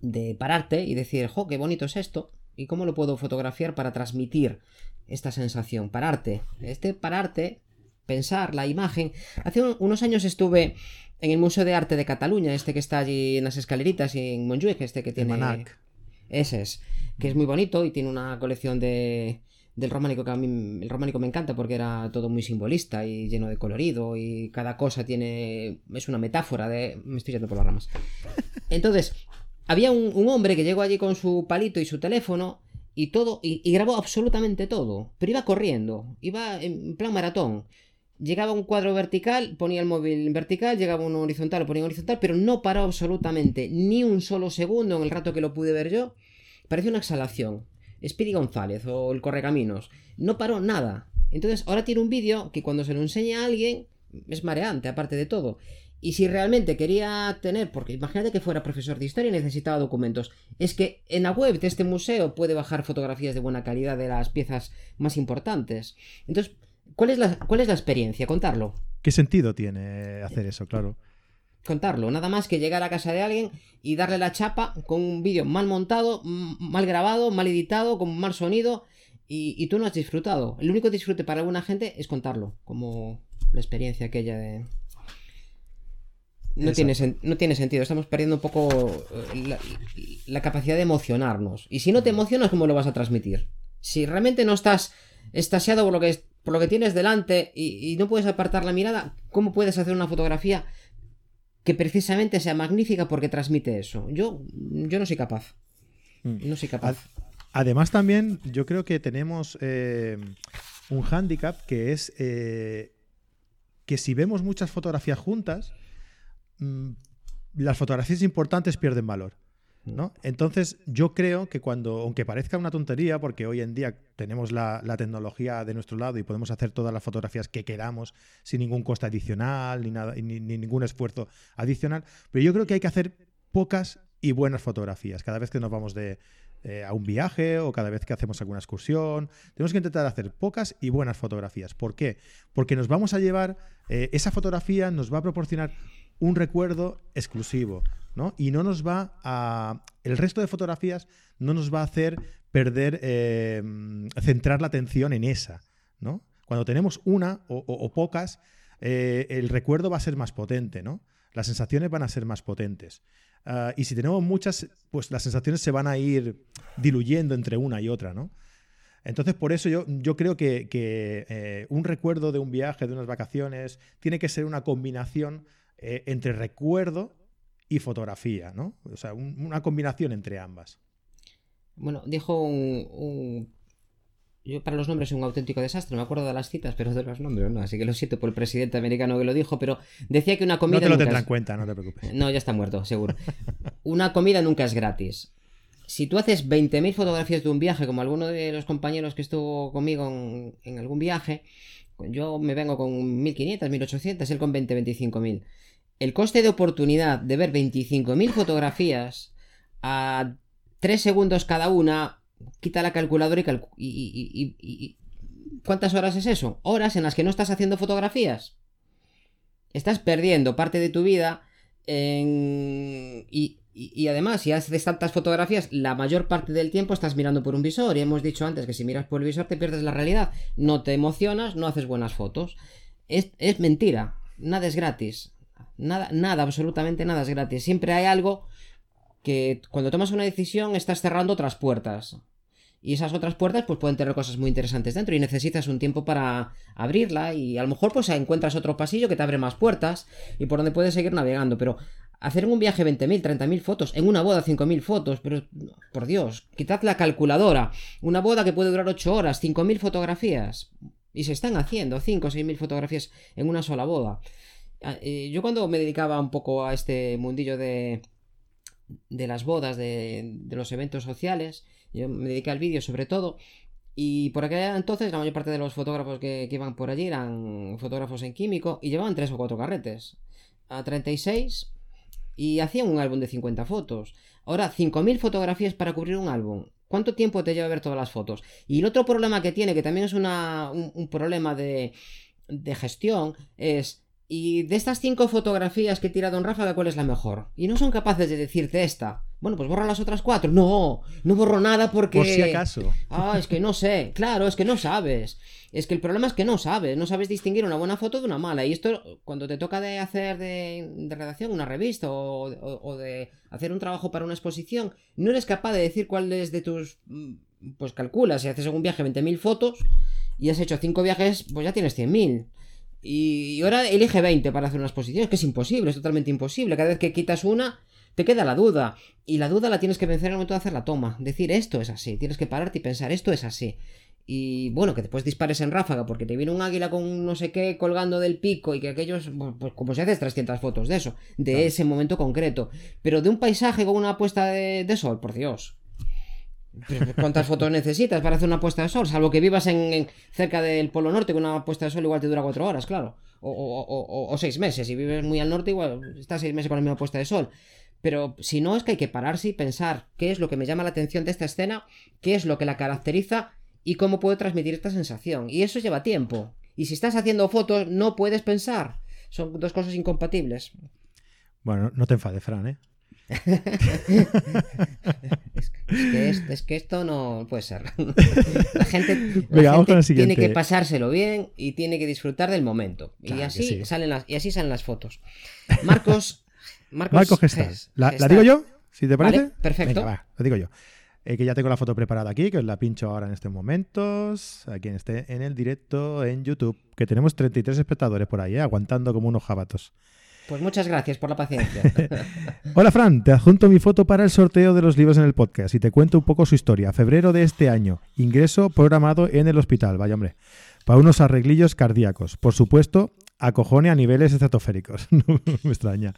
de pararte y decir, jo, qué bonito es esto y cómo lo puedo fotografiar para transmitir esta sensación. Pararte. Este pararte pensar la imagen. Hace unos años estuve en el Museo de Arte de Cataluña, este que está allí en las escaleritas y en Montjuic, este que tiene... Manac. Ese es, que es muy bonito y tiene una colección de del románico que a mí el románico me encanta porque era todo muy simbolista y lleno de colorido y cada cosa tiene es una metáfora de me estoy yendo por las ramas entonces había un, hombre que llegó allí con su palito y su teléfono y todo y, y grabó absolutamente todo pero iba corriendo iba en plan maratón Llegaba un cuadro vertical, ponía el móvil en vertical, llegaba uno horizontal, lo ponía en horizontal, pero no paró absolutamente ni un solo segundo en el rato que lo pude ver yo. Parecía una exhalación. Speedy González o el Correcaminos. No paró nada. Entonces ahora tiene un vídeo que cuando se lo enseña a alguien es mareante, aparte de todo. Y si realmente quería tener, porque imagínate que fuera profesor de historia y necesitaba documentos, es que en la web de este museo puede bajar fotografías de buena calidad de las piezas más importantes. Entonces, ¿Cuál es, la, ¿Cuál es la experiencia? Contarlo. ¿Qué sentido tiene hacer eso? Claro. Contarlo, nada más que llegar a casa de alguien y darle la chapa con un vídeo mal montado, mal grabado, mal editado, con mal sonido y, tú no has disfrutado. El único disfrute para alguna gente es contarlo, como la experiencia aquella de... No tiene, no tiene, sentido, estamos perdiendo un poco eh, la, la, capacidad de emocionarnos. Y si no te emocionas, ¿cómo lo vas a transmitir? Si realmente no estás estasiado por lo que por lo que tienes delante y, no puedes apartar la mirada, ¿cómo puedes hacer una fotografía que precisamente sea magnífica porque transmite eso? Yo, yo no soy capaz. Mm. No soy capaz. Además, también yo creo que tenemos eh, un hándicap que es eh, que si vemos muchas fotografías juntas, mm, las fotografías importantes pierden valor. ¿No? Entonces, yo creo que cuando, aunque parezca una tontería, porque hoy en día tenemos la, tecnología de nuestro lado y podemos hacer todas las fotografías que queramos sin ningún coste adicional ni, nada, ni, ningún esfuerzo adicional, pero yo creo que hay que hacer pocas y buenas fotografías cada vez que nos vamos de, eh, a un viaje o cada vez que hacemos alguna excursión. Tenemos que intentar hacer pocas y buenas fotografías. ¿Por qué? Porque nos vamos a llevar, eh, esa fotografía nos va a proporcionar un recuerdo exclusivo, ¿no? Y no nos va a... El resto de fotografías no nos va a hacer perder, eh, centrar la atención en esa, ¿no? Cuando tenemos una o, pocas, eh, el recuerdo va a ser más potente, ¿no? Las sensaciones van a ser más potentes. Ah, y si tenemos muchas, pues las sensaciones se van a ir diluyendo entre una y otra, ¿no? Entonces, por eso yo, yo creo que, eh, un recuerdo de un viaje, de unas vacaciones, tiene que ser una combinación eh, entre recuerdo y fotografía, ¿no? O sea, una combinación entre ambas. Bueno, dijo un, Yo para los nombres soy un auténtico desastre, me acuerdo de las citas, pero de los nombres no, así que lo siento por el presidente americano que lo dijo, pero decía que una comida... No te lo en cuenta, no te preocupes. No, ya está muerto, seguro. una comida nunca es gratis. Si tú haces 20.000 fotografías de un viaje, como alguno de los compañeros que estuvo conmigo en, en algún viaje, yo me vengo con 1.500, 1.800, él con 20, 25.000 el coste de oportunidad de ver 25.000 fotografías a 3 segundos cada una, quita la calculadora y, y, ¿Cuántas horas es eso? Horas en las que no estás haciendo fotografías. Estás perdiendo parte de tu vida y, además, si haces tantas fotografías, la mayor parte del tiempo estás mirando por un visor. Y hemos dicho antes que si miras por el visor te pierdes la realidad. No te emocionas, no haces buenas fotos. Es mentira. Nada es gratis. Nada, nada, absolutamente nada es gratis. Siempre hay algo que cuando tomas una decisión estás cerrando otras puertas. Y esas otras puertas pues pueden tener cosas muy interesantes dentro y necesitas un tiempo para abrirla y a lo mejor pues encuentras otro pasillo que te abre más puertas y por donde puedes seguir navegando, pero hacer un viaje 20.000, 30.000 fotos, en una boda 5.000 fotos, pero por Dios, quitad la calculadora, una boda que puede durar 8 horas, 5.000 fotografías y se están haciendo 5 o 6.000 fotografías en una sola boda. Ah, eh, yo cuando me dedicaba un poco a este mundillo de, de las bodas, de, los eventos sociales, yo me dediqué al vídeo sobre todo, y por aquel entonces la mayor parte de los fotógrafos que, iban por allí eran fotógrafos en químico y llevaban tres o cuatro carretes. A 36 y hacían un álbum de 50 fotos. Ahora, 5.000 fotografías para cubrir un álbum. ¿Cuánto tiempo te lleva ver todas las fotos? Y el otro problema que tiene, que también es una, un, problema de, de gestión, es y de estas cinco fotografías que tira Don Rafa, ¿cuál es la mejor? Y no son capaces de decirte esta. Bueno, pues borra las otras cuatro. No, no borro nada porque. Por si acaso. Ah, es que no sé. Claro, es que no sabes. Es que el problema es que no sabes. No sabes distinguir una buena foto de una mala. Y esto, cuando te toca de hacer de, redacción una revista o, de hacer un trabajo para una exposición, no eres capaz de decir cuál es de tus. Mm, pues calculas, si haces un viaje 20.000 fotos y has hecho cinco viajes, pues ya tienes 100.000. Y ahora elige 20 para hacer una exposición. Es que es imposible, es totalmente imposible. Cada vez que quitas una, te queda la duda. Y la duda la tienes que vencer en el momento de hacer la toma. Decir esto es así. Tienes que pararte y pensar esto es así. Y bueno, que después dispares en ráfaga porque te viene un águila con no sé qué colgando del pico y que aquellos, pues como si haces 300 fotos de eso, de ese momento concreto. Pero de un paisaje con una puesta de sol, por Dios. ¿Cuántas fotos necesitas para hacer una puesta de sol? Salvo que vivas en, cerca del Polo Norte, que una puesta de sol igual te dura cuatro horas, claro. O, seis meses. Si vives muy al norte, igual estás seis meses con la misma puesta de sol. Pero si no, es que hay que pararse y pensar qué es lo que me llama la atención de esta escena, qué es lo que la caracteriza y cómo puedo transmitir esta sensación. Y eso lleva tiempo. Y si estás haciendo fotos, no puedes pensar. Son dos cosas incompatibles. Bueno, no te enfades, Fran, ¿eh? Es, que esto no puede ser. La gente, tiene que pasárselo bien y tiene que disfrutar del momento. y, así salen las, y así salen las fotos. Marcos. Marcos, ¿La, digo yo? Si te parece. perfecto. lo digo yo. Eh, que ya tengo la foto preparada aquí, que os la pincho ahora en estos momentos. A quien esté en el directo en YouTube, que tenemos 33 espectadores por ahí, eh, aguantando como unos jabatos. Pues muchas gracias por la paciencia. Hola Fran, te adjunto mi foto para el sorteo de los libros en el podcast y te cuento un poco su historia. Febrero de este año, ingreso programado en el hospital, vaya hombre, para unos arreglillos cardíacos. Por supuesto, acojone a niveles estratosféricos. no me extraña.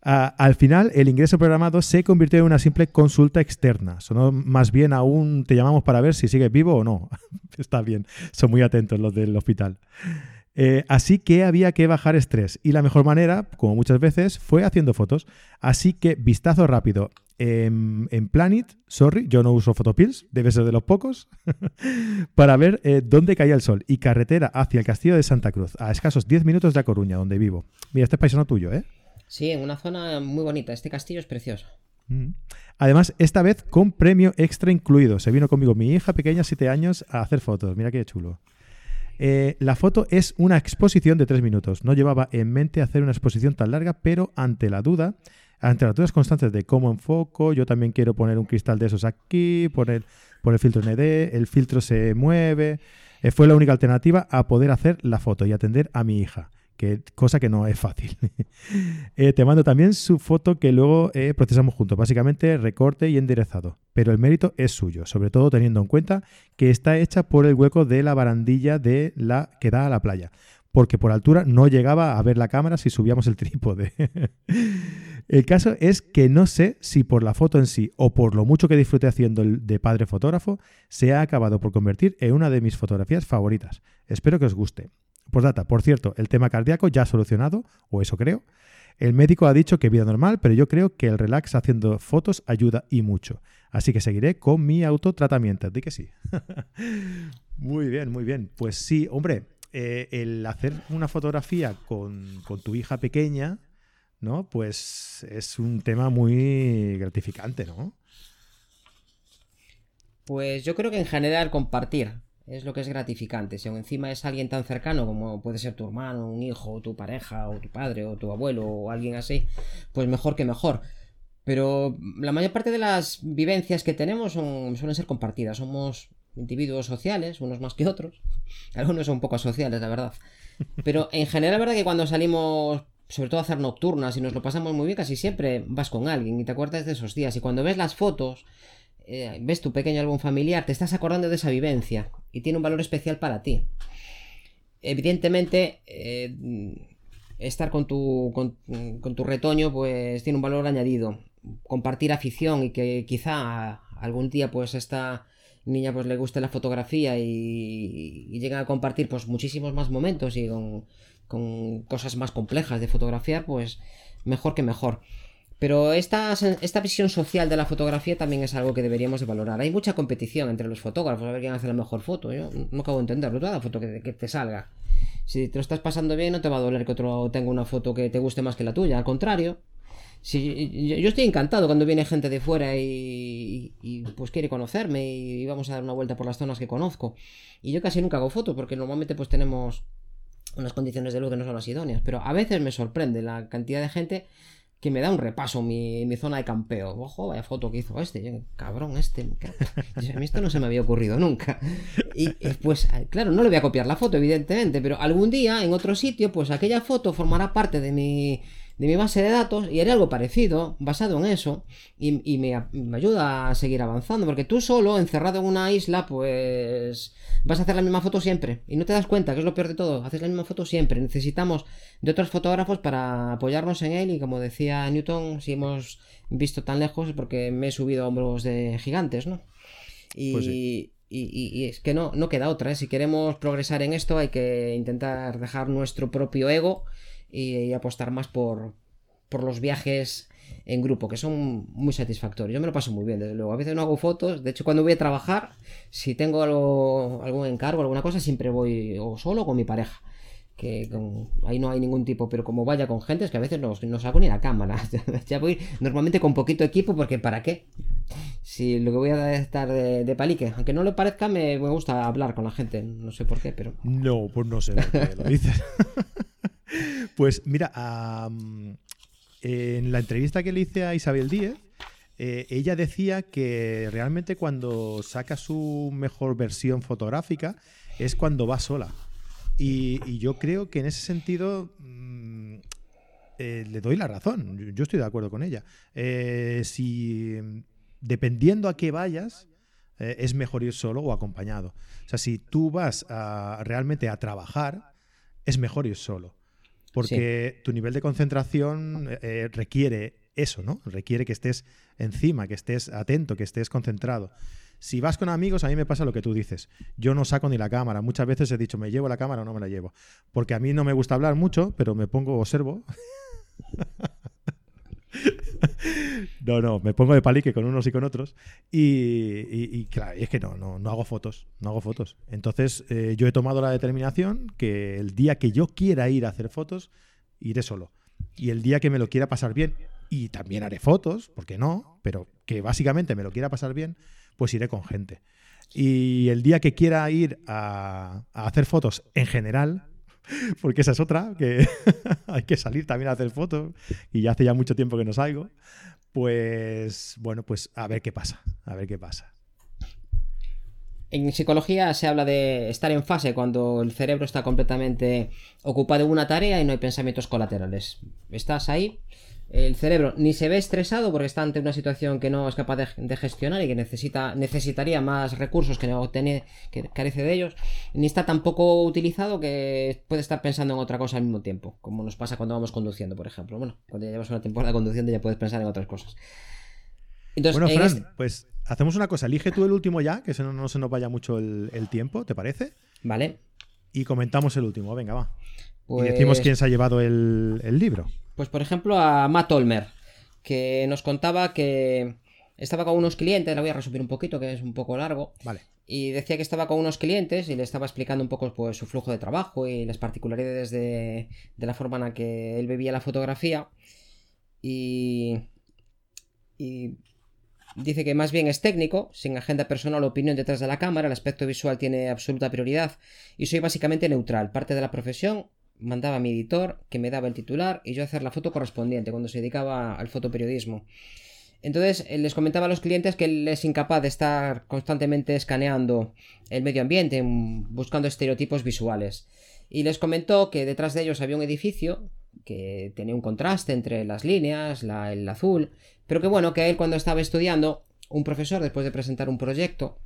al final, el ingreso programado se convirtió en una simple consulta externa. Sonó más bien aún te llamamos para ver si sigues vivo o no. Está bien, son muy atentos los del hospital. Eh, así que había que bajar estrés y la mejor manera, como muchas veces, fue haciendo fotos. Así que vistazo rápido. En, Planet, sorry, yo no uso Photopills, debe ser de los pocos, para ver eh, dónde caía el sol. Y carretera hacia el castillo de Santa Cruz, a escasos 10 minutos de A Coruña, donde vivo. Mira, este es paisano tuyo, ¿eh? Sí, en una zona muy bonita. Este castillo es precioso. Además, esta vez con premio extra incluido. Se vino conmigo mi hija pequeña, 7 años, a hacer fotos. Mira qué chulo. Eh, la foto es una exposición de 3 minutos. No llevaba en mente hacer una exposición tan larga, pero ante la duda, ante las dudas constantes de cómo enfoco, yo también quiero poner un cristal de esos aquí, poner, poner filtro ND, el filtro se mueve. Eh, fue la única alternativa a poder hacer la foto y atender a mi hija cosa que no es fácil. Eh, te mando también su foto que luego eh, procesamos juntos, básicamente recorte y enderezado. Pero el mérito es suyo, sobre todo teniendo en cuenta que está hecha por el hueco de la barandilla de la que da a la playa, porque por altura no llegaba a ver la cámara si subíamos el trípode. el caso es que no sé si por la foto en sí o por lo mucho que disfruté haciendo el de padre fotógrafo, se ha acabado por convertir en una de mis fotografías favoritas. Espero que os guste. Por data, por cierto, el tema cardíaco ya solucionado, o eso creo. El médico ha dicho que vida normal, pero yo creo que el relax haciendo fotos ayuda y mucho. Así que seguiré con mi autotratamiento. Di que sí. muy bien, muy bien. Pues sí, hombre, eh, el hacer una fotografía con, con, tu hija pequeña, ¿no? Pues es un tema muy gratificante, ¿no? Pues yo creo que en general compartir es lo que es gratificante. Si aún encima es alguien tan cercano como puede ser tu hermano, un hijo, tu pareja, o tu padre, o tu abuelo, o alguien así, pues mejor que mejor. Pero la mayor parte de las vivencias que tenemos suelen ser compartidas. Somos individuos sociales, unos más que otros. Algunos son un poco sociales, la verdad. Pero en general, la verdad que cuando salimos, sobre todo a hacer nocturnas y nos lo pasamos muy bien, casi siempre vas con alguien y te acuerdas de esos días. Y cuando ves las fotos, eh, ves tu pequeño álbum familiar, te estás acordando de esa vivencia y tiene un valor especial para ti. Evidentemente, eh, estar con tu, con, tu retoño, pues tiene un valor añadido. Compartir afición y que quizá algún día, pues esta niña pues le guste la fotografía y, y llega a compartir pues muchísimos más momentos y con, con cosas más complejas de fotografiar, pues mejor que mejor. Pero esta, esta visión social de la fotografía también es algo que deberíamos de valorar. Hay mucha competición entre los fotógrafos a ver quién hace la mejor foto. Yo no acabo de entenderlo. Toda la foto que, te salga. Si te lo estás pasando bien, no te va a doler que otro tenga una foto que te guste más que la tuya. Al contrario, si, yo, estoy encantado cuando viene gente de fuera y, pues quiere conocerme y, vamos a dar una vuelta por las zonas que conozco. Y yo casi nunca hago fotos porque normalmente pues tenemos unas condiciones de luz que no son las idóneas. Pero a veces me sorprende la cantidad de gente que me da un repaso mi, mi zona de campeo. Ojo, vaya foto que hizo este, cabrón este. A mí esto no se me había ocurrido nunca. Y pues, claro, no le voy a copiar la foto, evidentemente, pero algún día en otro sitio, pues aquella foto formará parte de mi de mi base de datos y haré algo parecido, basado en eso, y, me, ayuda a seguir avanzando, porque tú solo, encerrado en una isla, pues vas a hacer la misma foto siempre, y no te das cuenta, que es lo peor de todo, haces la misma foto siempre, necesitamos de otros fotógrafos para apoyarnos en él, y como decía Newton, si hemos visto tan lejos es porque me he subido a hombros de gigantes, ¿no? Y... Pues y, es que no, no queda otra. ¿eh? Si queremos progresar en esto hay que intentar dejar nuestro propio ego y, apostar más por, por los viajes en grupo, que son muy satisfactorios. Yo me lo paso muy bien, desde luego. A veces no hago fotos, de hecho cuando voy a trabajar, si tengo algo, algún encargo, alguna cosa, siempre voy o solo o con mi pareja. Que ahí no hay ningún tipo, pero como vaya con gente, es que a veces no, no saco ni la cámara. ya voy normalmente con poquito equipo, porque ¿para qué? Si lo que voy a estar de, de palique, aunque no le parezca, me, me, gusta hablar con la gente, no sé por qué, pero. No, pues no sé por qué lo dices. Pues mira, en la entrevista que le hice a Isabel Díez, eh, ella decía que realmente cuando saca su mejor versión fotográfica es cuando va sola. Y, yo creo que en ese sentido mm, eh, le doy la razón. Yo, estoy de acuerdo con ella. Eh, si dependiendo a qué vayas, es mejor ir solo o acompañado. O sea, si tú vas realmente a trabajar, es mejor ir solo. Porque tu nivel de concentración eh, requiere eso, ¿no? Requiere que estés encima, que estés atento, que estés concentrado. Si vas con amigos, a mí me pasa lo que tú dices. Yo no saco ni la cámara. Muchas veces he dicho, ¿me llevo la cámara o no me la llevo? Porque a mí no me gusta hablar mucho, pero me pongo, observo. no, no, me pongo de palique con unos y con otros. Y, claro, es que no, no, no, hago fotos, no hago fotos. Entonces, eh, yo he tomado la determinación que el día que yo quiera ir a hacer fotos, iré solo. Y el día que me lo quiera pasar bien, y también haré fotos, porque no, pero que básicamente me lo quiera pasar bien, pues iré con gente. Y el día que quiera ir a hacer fotos en general, porque esa es otra, que hay que salir también a hacer fotos y ya hace ya mucho tiempo que no salgo, pues bueno, pues a ver qué pasa, a ver qué pasa. En psicología se habla de estar en fase cuando el cerebro está completamente ocupado en una tarea y no hay pensamientos colaterales. Estás ahí el cerebro ni se ve estresado porque está ante una situación que no es capaz de, gestionar y que necesita, necesitaría más recursos que no tiene, que carece de ellos, ni está tan poco utilizado que puede estar pensando en otra cosa al mismo tiempo, como nos pasa cuando vamos conduciendo, por ejemplo. Bueno, cuando ya llevas una temporada conduciendo ya puedes pensar en otras cosas. bueno, Fran, este pues hacemos una cosa, elige tú el último ya, que no, no se nos vaya mucho el, el tiempo, ¿te parece? Vale. Y comentamos el último, venga, va. Y decimos pues quién se ha llevado el, libro. Pues por ejemplo a Matt Olmer, que nos contaba que estaba con unos clientes, la voy a resumir un poquito, que es un poco largo. Vale. Y decía que estaba con unos clientes y le estaba explicando un poco pues, su flujo de trabajo y las particularidades de, de la forma en la que él bebía la fotografía. Y, y dice que más bien es técnico, sin agenda personal o opinión detrás de la cámara, el aspecto visual tiene absoluta prioridad y soy básicamente neutral, parte de la profesión mandaba a mi editor, que me daba el titular, y yo hacer la foto correspondiente cuando se dedicaba al fotoperiodismo. Entonces eh, les comentaba a los clientes que él es incapaz de estar constantemente escaneando el medio ambiente, buscando estereotipos visuales. Y les comentó que detrás de ellos había un edificio que tenía un contraste entre las líneas, el azul, pero que bueno, que él cuando estaba estudiando, un profesor después de presentar un proyecto,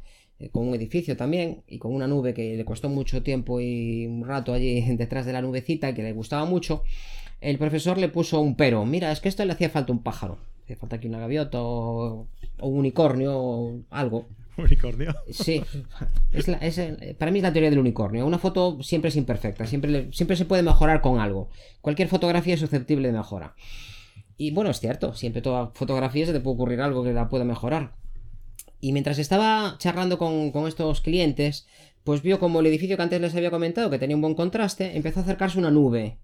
con un edificio también y con una nube que le costó mucho tiempo y un rato allí detrás de la nubecita que le gustaba mucho, el profesor le puso un pero. Mira, es que esto le hacía falta un pájaro. Hacía falta aquí una gaviota o, un unicornio o algo. ¿Unicornio? Sí, para mí es la teoría del unicornio. Una foto siempre es imperfecta, siempre, siempre se puede mejorar con algo. Cualquier fotografía es susceptible de mejora. Y bueno, es cierto, siempre toda fotografía se te puede ocurrir algo que la pueda mejorar. Y mientras estaba charlando con, estos clientes, pues vio como el edificio que antes les había comentado, que tenía un buen contraste, empezó a acercarse una nube.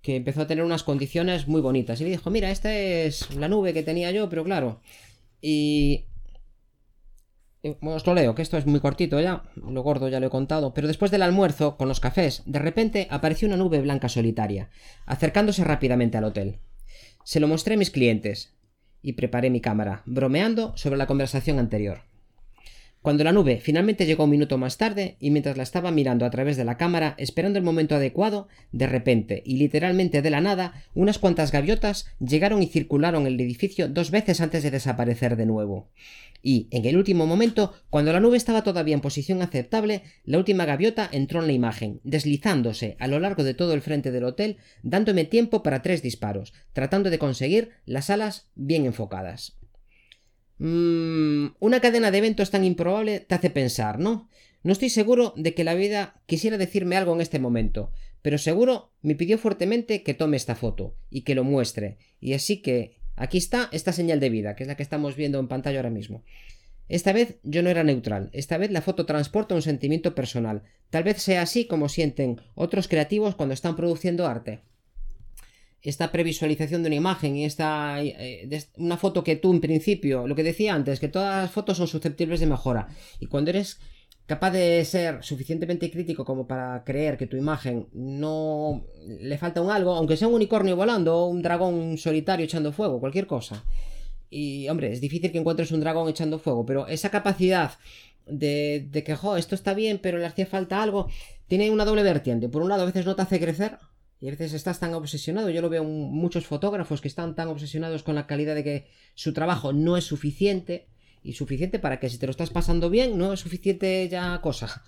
Que empezó a tener unas condiciones muy bonitas. Y le dijo, mira, esta es la nube que tenía yo, pero claro. Y os lo leo, que esto es muy cortito ya, lo gordo ya lo he contado, pero después del almuerzo, con los cafés, de repente apareció una nube blanca solitaria, acercándose rápidamente al hotel. Se lo mostré a mis clientes y preparé mi cámara, bromeando sobre la conversación anterior. Cuando la nube finalmente llegó un minuto más tarde, y mientras la estaba mirando a través de la cámara, esperando el momento adecuado, de repente, y literalmente de la nada, unas cuantas gaviotas llegaron y circularon el edificio dos veces antes de desaparecer de nuevo y, en el último momento, cuando la nube estaba todavía en posición aceptable, la última gaviota entró en la imagen, deslizándose a lo largo de todo el frente del hotel, dándome tiempo para tres disparos, tratando de conseguir las alas bien enfocadas. Mmm, una cadena de eventos tan improbable te hace pensar, ¿no? No estoy seguro de que la vida quisiera decirme algo en este momento, pero seguro me pidió fuertemente que tome esta foto y que lo muestre, y así que Aquí está esta señal de vida, que es la que estamos viendo en pantalla ahora mismo. Esta vez yo no era neutral, esta vez la foto transporta un sentimiento personal. Tal vez sea así como sienten otros creativos cuando están produciendo arte. Esta previsualización de una imagen y esta eh, una foto que tú en principio, lo que decía antes, que todas las fotos son susceptibles de mejora. Y cuando eres capaz de ser suficientemente crítico como para creer que tu imagen no le falta un algo, aunque sea un unicornio volando un dragón solitario echando fuego, cualquier cosa. Y hombre, es difícil que encuentres un dragón echando fuego, pero esa capacidad de, de que, jo, esto está bien, pero le hacía falta algo, tiene una doble vertiente. Por un lado, a veces no te hace crecer, y a veces estás tan obsesionado, yo lo veo muchos fotógrafos que están tan obsesionados con la calidad de que su trabajo no es suficiente, y suficiente para que si te lo estás pasando bien, no es suficiente ya cosa.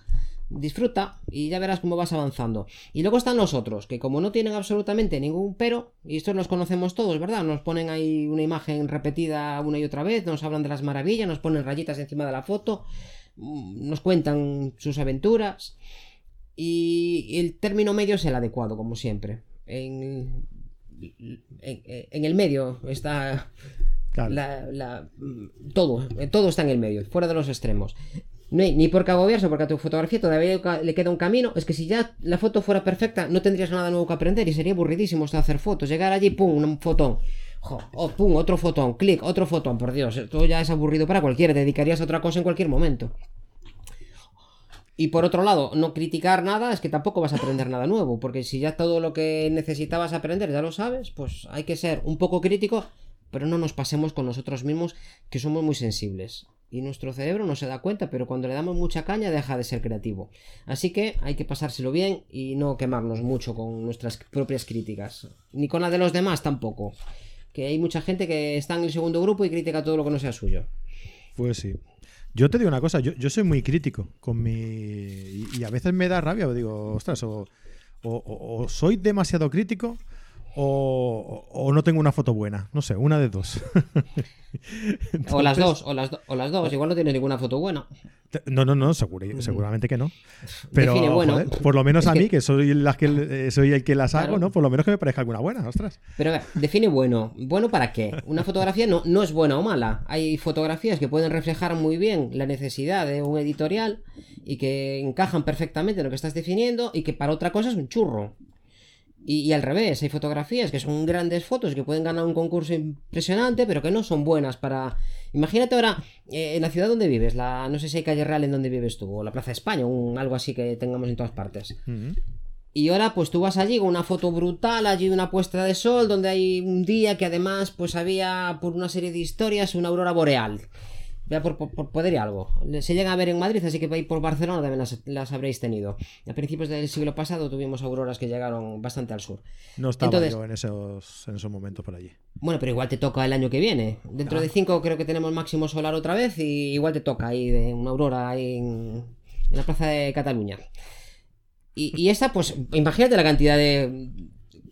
disfruta y ya verás cómo vas avanzando. Y luego están los otros, que como no tienen absolutamente ningún pero, y estos los conocemos todos, ¿verdad? Nos ponen ahí una imagen repetida una y otra vez, nos hablan de las maravillas, nos ponen rayitas encima de la foto, mm, nos cuentan sus aventuras. Y el término medio es el adecuado, como siempre. En, en, el medio está todo, todo está en el medio, fuera de los extremos. No hay ni por agobiarse porque a tu fotografía todavía le queda un camino. Es que si ya la foto fuera perfecta, no tendrías nada nuevo que aprender y sería aburridísimo hacer fotos. Llegar allí, pum, un fotón. oh, pum, otro fotón, clic, otro fotón. Por Dios, esto ya es aburrido para cualquiera. dedicarías a otra cosa en cualquier momento. Y por otro lado, no criticar nada es que tampoco vas a aprender nada nuevo, porque si ya todo lo que necesitabas aprender ya lo sabes, pues hay que ser un poco crítico, pero no nos pasemos con nosotros mismos, que somos muy sensibles. Y nuestro cerebro no se da cuenta, pero cuando le damos mucha caña deja de ser creativo. Así que hay que pasárselo bien y no quemarnos mucho con nuestras propias críticas. Ni con la de los demás tampoco. Que hay mucha gente que está en el segundo grupo y critica todo lo que no sea suyo. Pues sí. Yo te digo una cosa, yo, soy muy crítico con mi. Y, a veces me da rabia, digo, ostras, o, soy demasiado crítico o, no tengo una foto buena. No sé, una de dos. o las dos, o las, o las dos. Igual no tienes ninguna foto buena. No, no, no, seguramente que no. Pero por lo menos a mí, que, soy, las que eh, soy el que las hago, ¿no? Por lo menos que me parezca alguna buena, ostras. Pero a ver, define bueno. ¿Bueno para qué? Una fotografía no, no es buena o mala. Hay fotografías que pueden reflejar muy bien la necesidad de un editorial y que encajan perfectamente en lo que estás definiendo y que para otra cosa es un churro. Y, al revés, hay fotografías que son grandes fotos que pueden ganar un concurso impresionante, pero que no son buenas para. Imagínate ahora eh, en la ciudad donde vives, la no sé si hay calle real en donde vives tú, o la Plaza de España, un, algo así que tengamos en todas partes. Y ahora pues tú vas allí con una foto brutal, allí una puesta de sol, donde hay un día que además pues había por una serie de historias una aurora boreal. Vea por, poder y algo. Se llega a ver en Madrid, así que por Barcelona también las, habréis tenido. A principios del siglo pasado tuvimos auroras que llegaron bastante al sur. No estaba yo en esos, en esos momentos por allí. Bueno, pero igual te toca el año que viene. Dentro de cinco creo que tenemos máximo solar otra vez y igual te toca ahí de una aurora ahí en, la plaza de Cataluña. Y, y esa, pues, imagínate la cantidad de,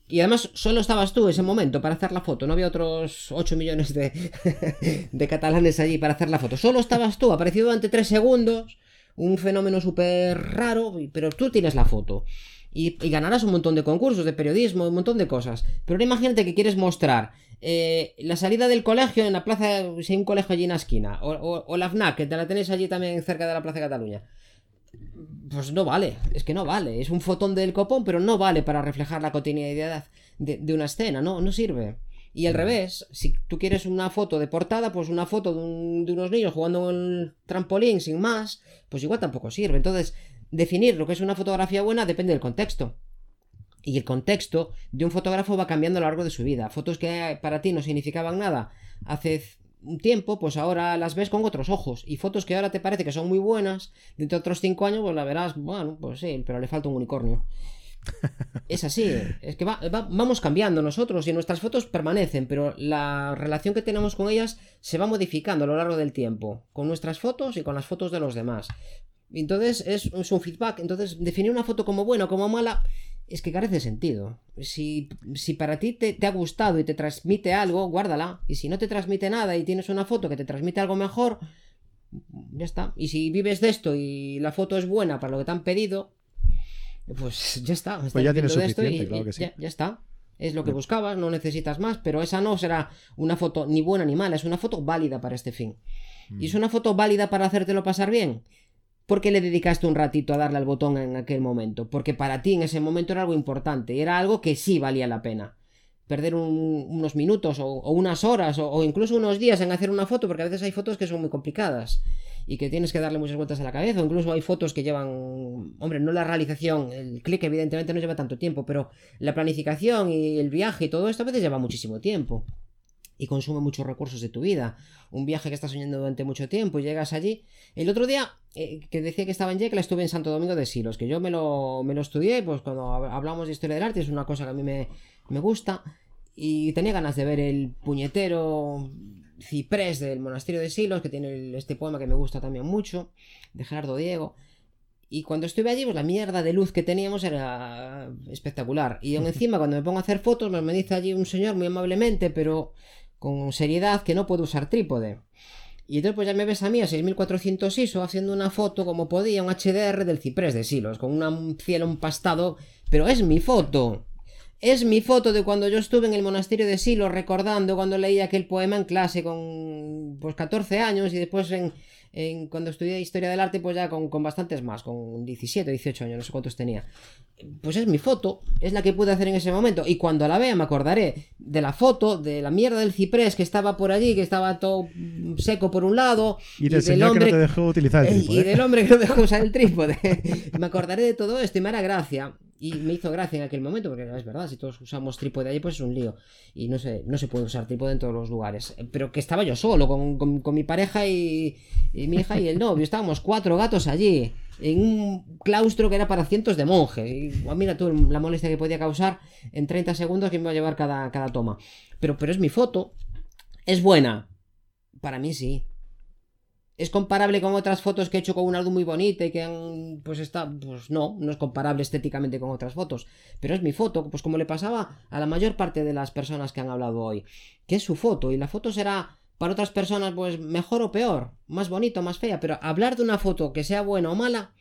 y además solo estabas tú ese momento para hacer la foto, no había otros 8 millones de, catalanes allí para hacer la foto. Solo estabas tú, aparecido durante 3 segundos, un fenómeno súper raro, pero tú tienes la foto. Y, ganarás un montón de concursos de periodismo, un montón de cosas. Pero imagínate que quieres mostrar eh, la salida del colegio en la plaza, si hay un colegio allí en la esquina, o, o la FNAC, que te la tenéis allí también cerca de la Plaza de Cataluña pues no vale, es que no vale, es un fotón del copón, pero no vale para reflejar la cotidianidad de, una escena, no, no sirve. Y al revés, si tú quieres una foto de portada, pues una foto de, unos niños jugando en el trampolín sin más, pues igual tampoco sirve. Entonces, definir lo que es una fotografía buena depende del contexto. Y el contexto de un fotógrafo va cambiando a lo largo de su vida. Fotos que para ti no significaban nada hace un tiempo, pues ahora las ves con otros ojos. Y fotos que ahora te parece que son muy buenas, dentro de otros cinco años, pues la verás, bueno, pues sí, pero le falta un unicornio. Es así, es que vamos cambiando nosotros y nuestras fotos permanecen, pero la relación que tenemos con ellas se va modificando a lo largo del tiempo, con nuestras fotos y con las fotos de los demás. Entonces es, es un feedback, entonces definir una foto como buena o como mala es que carece de sentido. Si, si para ti te, ha gustado y te transmite algo, guárdala. Y si no te transmite nada y tienes una foto que te transmite algo mejor, ya está. Y si vives de esto y la foto es buena para lo que te han pedido, pues ya está. Pues ya tienes suficiente, claro que sí. Ya, está. Es lo que buscabas, no necesitas más, pero esa no será una foto ni buena ni mala, es una foto válida para este fin. Y es mm. una foto válida para hacértelo pasar bien. ¿Por qué le dedicaste un ratito a darle al botón en aquel momento? Porque para ti en ese momento era algo importante, era algo que sí valía la pena. Perder unos minutos o, unas horas o, incluso unos días en hacer una foto, porque a veces hay fotos que son muy complicadas y que tienes que darle muchas vueltas a la cabeza, o incluso hay fotos que llevan, hombre, no la realización, el clic evidentemente no lleva tanto tiempo, pero la planificación y el viaje y todo esto a veces lleva muchísimo tiempo y consume muchos recursos de tu vida. Un viaje que estás soñando durante mucho tiempo y llegas allí. El otro día, eh, que decía que estaba en Yecla, estuve en Santo Domingo de Silos, que yo me lo, me lo estudié, pues cuando hablamos de historia del arte es una cosa que a mí me, me gusta. Y tenía ganas de ver el puñetero ciprés del monasterio de Silos, que tiene este poema que me gusta también mucho, de Gerardo Diego. Y cuando estuve allí, pues la mierda de luz que teníamos era espectacular. Y aún encima, cuando me pongo a hacer fotos, pues me dice allí un señor muy amablemente, pero con seriedad, que no puedo usar trípode. Y entonces pues ya me ves a mí a 6400 ISO haciendo una foto como podía, un HDR del ciprés de Silos, con un cielo empastado, pero es mi foto. Es mi foto de cuando yo estuve en el monasterio de Silos recordando cuando leí aquel poema en clase con pues 14 años y después en, cuando estudié historia del arte, pues ya con, bastantes más, con 17, 18 años, no sé cuántos tenía. Pues es mi foto, es la que pude hacer en ese momento. Y cuando la vea me acordaré de la foto, de la mierda del ciprés que estaba por allí, que estaba todo seco por un lado. Y del, hombre que no te dejó utilizar el trípode. Y del hombre que no dejó usar el trípode. me acordaré de todo esto y me hará gracia y me hizo gracia en aquel momento, porque es verdad, si todos usamos trípode allí, pues es un lío. Y no se, no se puede usar trípode en todos los lugares. Pero que estaba yo solo, con, mi pareja y, mi hija y el novio. Estábamos cuatro gatos allí, en un claustro que era para cientos de monjes. Y mira tú la molestia que podía causar en 30 segundos que me iba a llevar cada, cada toma. Pero, pero es mi foto. ¿Es buena? Para mí sí es comparable con otras fotos que he hecho con una luz muy bonita y que han, pues está, pues no, no es comparable estéticamente con otras fotos, pero es mi foto, pues como le pasaba a la mayor parte de las personas que han hablado hoy, que es su foto y la foto será para otras personas pues mejor o peor, más bonito, más fea, pero hablar de una foto que sea buena o mala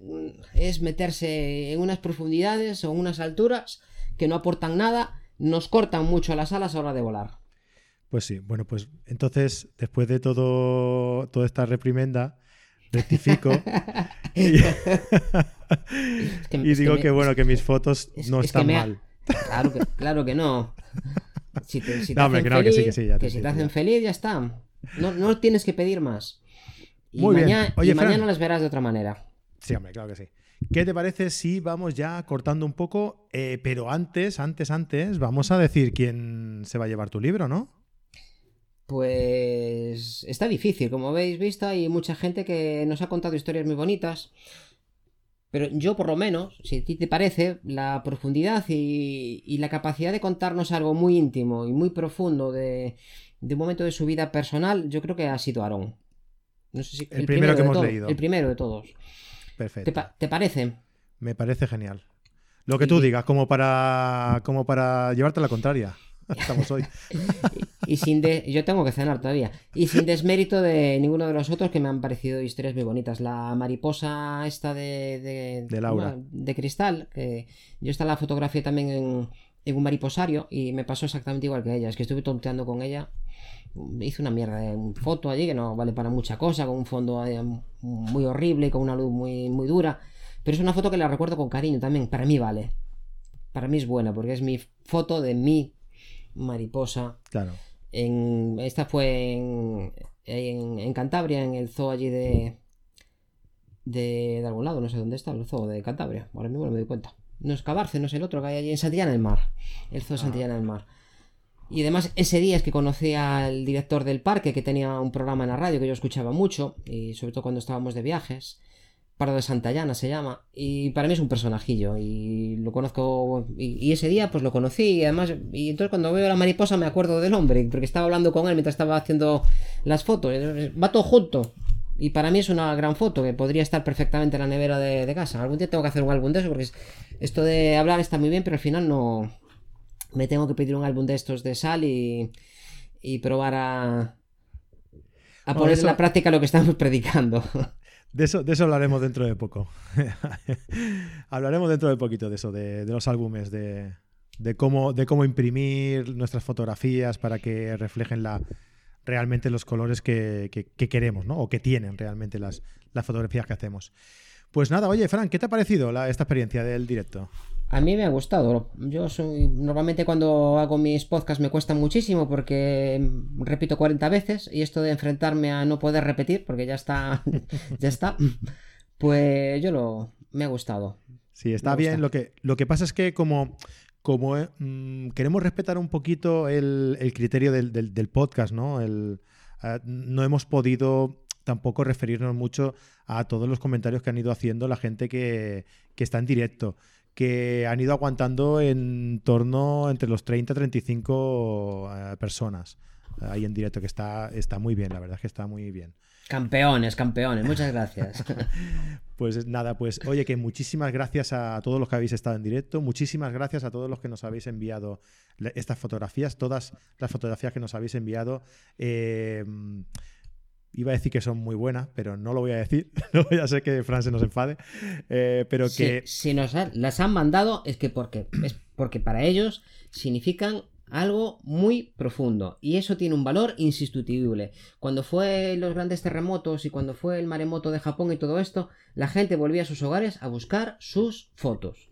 mm, es meterse en unas profundidades o unas alturas que no aportan nada, nos cortan mucho las alas a la hora de volar. Pues sí, bueno, pues entonces, después de todo, toda esta reprimenda, rectifico y, digo que, bueno, que mis fotos no están mal. Claro que, claro que no. Si te, hacen feliz, que, si te hacen feliz, ya está. No, no tienes que pedir más. Y, Muy mañana, y mañana las verás de otra manera. Sí, hombre, claro que sí. ¿Qué te parece si vamos ya cortando un poco? Eh, pero antes, antes, antes, vamos a decir quién se va a llevar tu libro, ¿no? Pues está difícil, como habéis visto, hay mucha gente que nos ha contado historias muy bonitas. Pero yo, por lo menos, si a ti te parece, la profundidad y, la capacidad de contarnos algo muy íntimo y muy profundo de, un momento de su vida personal, yo creo que ha sido Aarón. No sé si, el, primero, que hemos leído. El primero de todos. Perfecto. ¿Te, parece? Me parece genial. Lo que tú digas, como para, como para llevarte la contraria. Estamos hoy. y, sin de... Yo tengo que cenar todavía. Y sin desmérito de ninguno de los otros que me han parecido historias muy bonitas. La mariposa esta de... De, Laura. de cristal. Que yo esta la fotografía también en, en, un mariposario y me pasó exactamente igual que ella. Es que estuve tonteando con ella. Hice una mierda de foto allí que no vale para mucha cosa, con un fondo eh, muy horrible, con una luz muy, muy dura. Pero es una foto que la recuerdo con cariño también. Para mí vale. Para mí es buena porque es mi foto de mí mariposa. Claro. En, esta fue en, en, Cantabria, en el zoo allí de, de, de. algún lado, no sé dónde está el zoo de Cantabria. Ahora mismo no me doy cuenta. No es Cabarce, no es el otro que hay allí en Santillana del Mar. El zoo de ah. Santillana del Mar. Y además ese día es que conocí al director del parque que tenía un programa en la radio que yo escuchaba mucho y sobre todo cuando estábamos de viajes. Pardo de Santayana se llama, y para mí es un personajillo, y lo conozco, y, ese día pues lo conocí, y además, y entonces cuando veo a la mariposa me acuerdo del hombre, porque estaba hablando con él mientras estaba haciendo las fotos, va todo junto, y para mí es una gran foto, que podría estar perfectamente en la nevera de, casa, algún día tengo que hacer un álbum de eso, porque esto de hablar está muy bien, pero al final no, me tengo que pedir un álbum de estos de sal y, y probar a... A poner en la práctica lo que estamos predicando. De eso, de eso hablaremos dentro de poco. hablaremos dentro de poquito de eso, de, los álbumes, de, cómo, de cómo imprimir nuestras fotografías para que reflejen la, realmente los colores que, queremos, ¿no? O que tienen realmente las, las fotografías que hacemos. Pues nada, oye, Fran, ¿qué te ha parecido esta experiencia del directo? A mí me ha gustado. Yo soy. Normalmente cuando hago mis podcasts me cuesta muchísimo porque repito 40 veces. Y esto de enfrentarme a no poder repetir, porque ya está. ya está. Pues yo lo. Me ha gustado. Sí, está bien. Lo que, lo que pasa es que como. Como mm, queremos respetar un poquito el, criterio del, podcast, ¿no? El, eh, no hemos podido tampoco referirnos mucho a todos los comentarios que han ido haciendo la gente que, que está en directo que han ido aguantando en torno entre los 30 y 35 personas. ahí en directo, que está, está muy bien, la verdad es que está muy bien. Campeones, campeones, muchas gracias. pues nada, pues oye, que muchísimas gracias a todos los que habéis estado en directo, muchísimas gracias a todos los que nos habéis enviado estas fotografías, todas las fotografías que nos habéis enviado. Eh, iba a decir que son muy buenas, pero no lo voy a decir. no voy a ser que Fran se nos enfade. Eh, pero que. Si, nos las han mandado, es que porque, es porque para ellos significan algo muy profundo y eso tiene un valor insustituible. Cuando fue los grandes terremotos y cuando fue el maremoto de Japón y todo esto, la gente volvía a sus hogares a buscar sus fotos.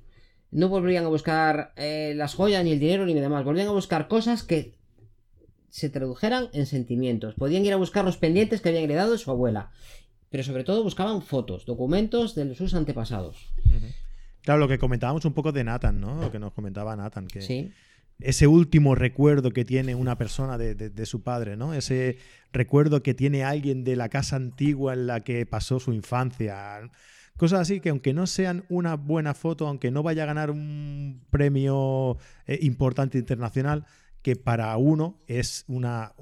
No volvían a buscar eh, las joyas, ni el dinero, ni demás. Volvían a buscar cosas que se tradujeran en sentimientos. Podían ir a buscar los pendientes que habían heredado de su abuela. Pero sobre todo buscaban fotos, documentos de sus antepasados. Claro, lo que comentábamos un poco de Nathan, ¿no? Lo que nos comentaba Nathan, que sí. ese último recuerdo que tiene una persona de, su padre, ¿no? Ese recuerdo que tiene alguien de la casa antigua en la que pasó su infancia. Cosas así que aunque no sean una buena foto, aunque no vaya a ganar un premio eh, importante internacional, que para uno es una,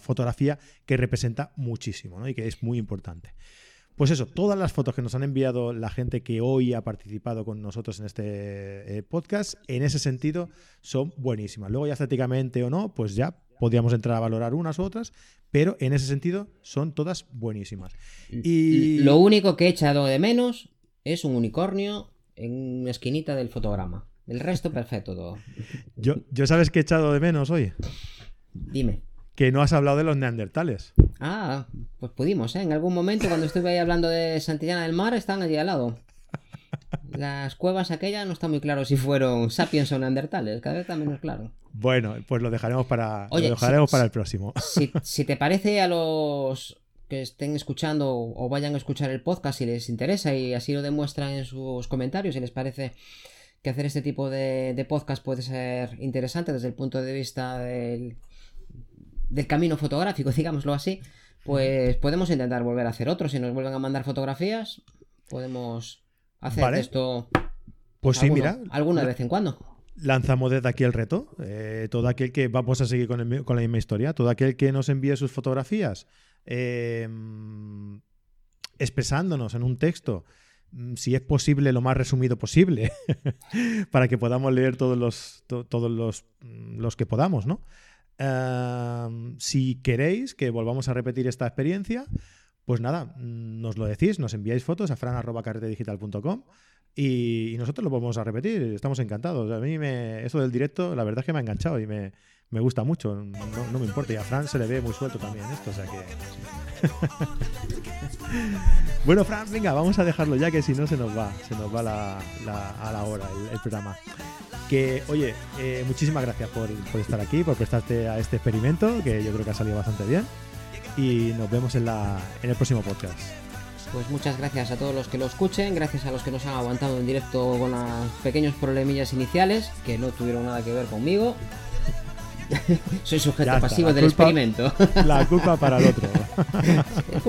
fotografía que representa muchísimo y que es muy importante. Pues eso, todas las fotos que nos han enviado la gente que hoy ha participado con nosotros en este eh, podcast, en ese sentido, son buenísimas. Luego ya estéticamente o no, pues ya podríamos entrar a valorar unas u otras, pero en ese sentido son todas buenísimas. Y lo único que he echado de menos es un unicornio en una esquinita del fotograma. El resto perfecto todo. Yo, yo sabes que he echado de menos hoy. Dime. Que no has hablado de los neandertales. Ah, pues pudimos, ¿eh? En algún momento cuando estuve ahí hablando de Santillana del Mar, están allí al lado. Las cuevas aquellas no está muy claro si fueron sapiens o neandertales, cada vez está menos claro. Bueno, pues lo dejaremos para, lo dejaremos para el próximo. Si, si, te parece a los que estén escuchando o vayan a escuchar el podcast si les interesa y así lo demuestran en sus comentarios si les parece que hacer este tipo de, podcast puede ser interesante desde el punto de vista del, del camino fotográfico, digámoslo así, pues podemos intentar volver a hacer otro. Si nos vuelven a mandar fotografías, podemos hacer esto. Pues sí, mira. Alguna vez en cuando. Lanzamos desde aquí el reto. Eh, todo aquel que vamos a seguir con, con, la misma historia, todo aquel que nos envíe sus fotografías eh, expresándonos en un texto si es posible, lo más resumido posible, para que podamos leer todos los, todos los, mm, los, que podamos, ¿no? si queréis que volvamos a repetir esta experiencia, pues nada, mm, nos lo decís, nos enviáis fotos a fran.carretedigital.com y, y nosotros lo vamos a repetir, estamos encantados. A mí me, eso del directo, la verdad es que me ha enganchado y me, me gusta mucho, no, me importa. Y a Fran se le ve muy suelto también esto, o sea que. bueno, Fran, venga, vamos a dejarlo ya que si no se nos va, se nos va la, a la hora el, programa. Que, oye, eh, muchísimas gracias por, por, estar aquí, por prestarte a este experimento, que yo creo que ha salido bastante bien. Y nos vemos en, la, en el próximo podcast. Pues muchas gracias a todos los que lo escuchen, gracias a los que nos han aguantado en directo con los pequeños problemillas iniciales, que no tuvieron nada que ver conmigo. Soy sujeto pasivo del experimento. La culpa para el otro.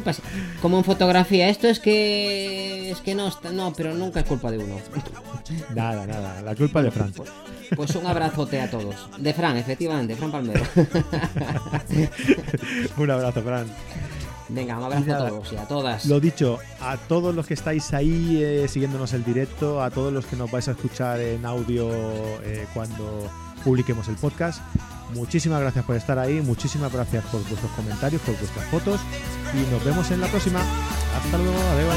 Como en fotografía, esto es que es que no no, pero nunca es culpa de uno. Nada, nada, la culpa de Fran. Pues, pues, un abrazote a todos. De Fran, efectivamente, Fran Palmero. un abrazo, Fran. Venga, un abrazo a todos y a todas. Lo dicho, a todos los que estáis ahí eh, siguiéndonos el directo, a todos los que nos vais a escuchar en audio eh, cuando publiquemos el podcast, Muchísimas gracias por estar ahí, muchísimas gracias por vuestros comentarios, por vuestras fotos y nos vemos en la próxima. Hasta luego, adiós.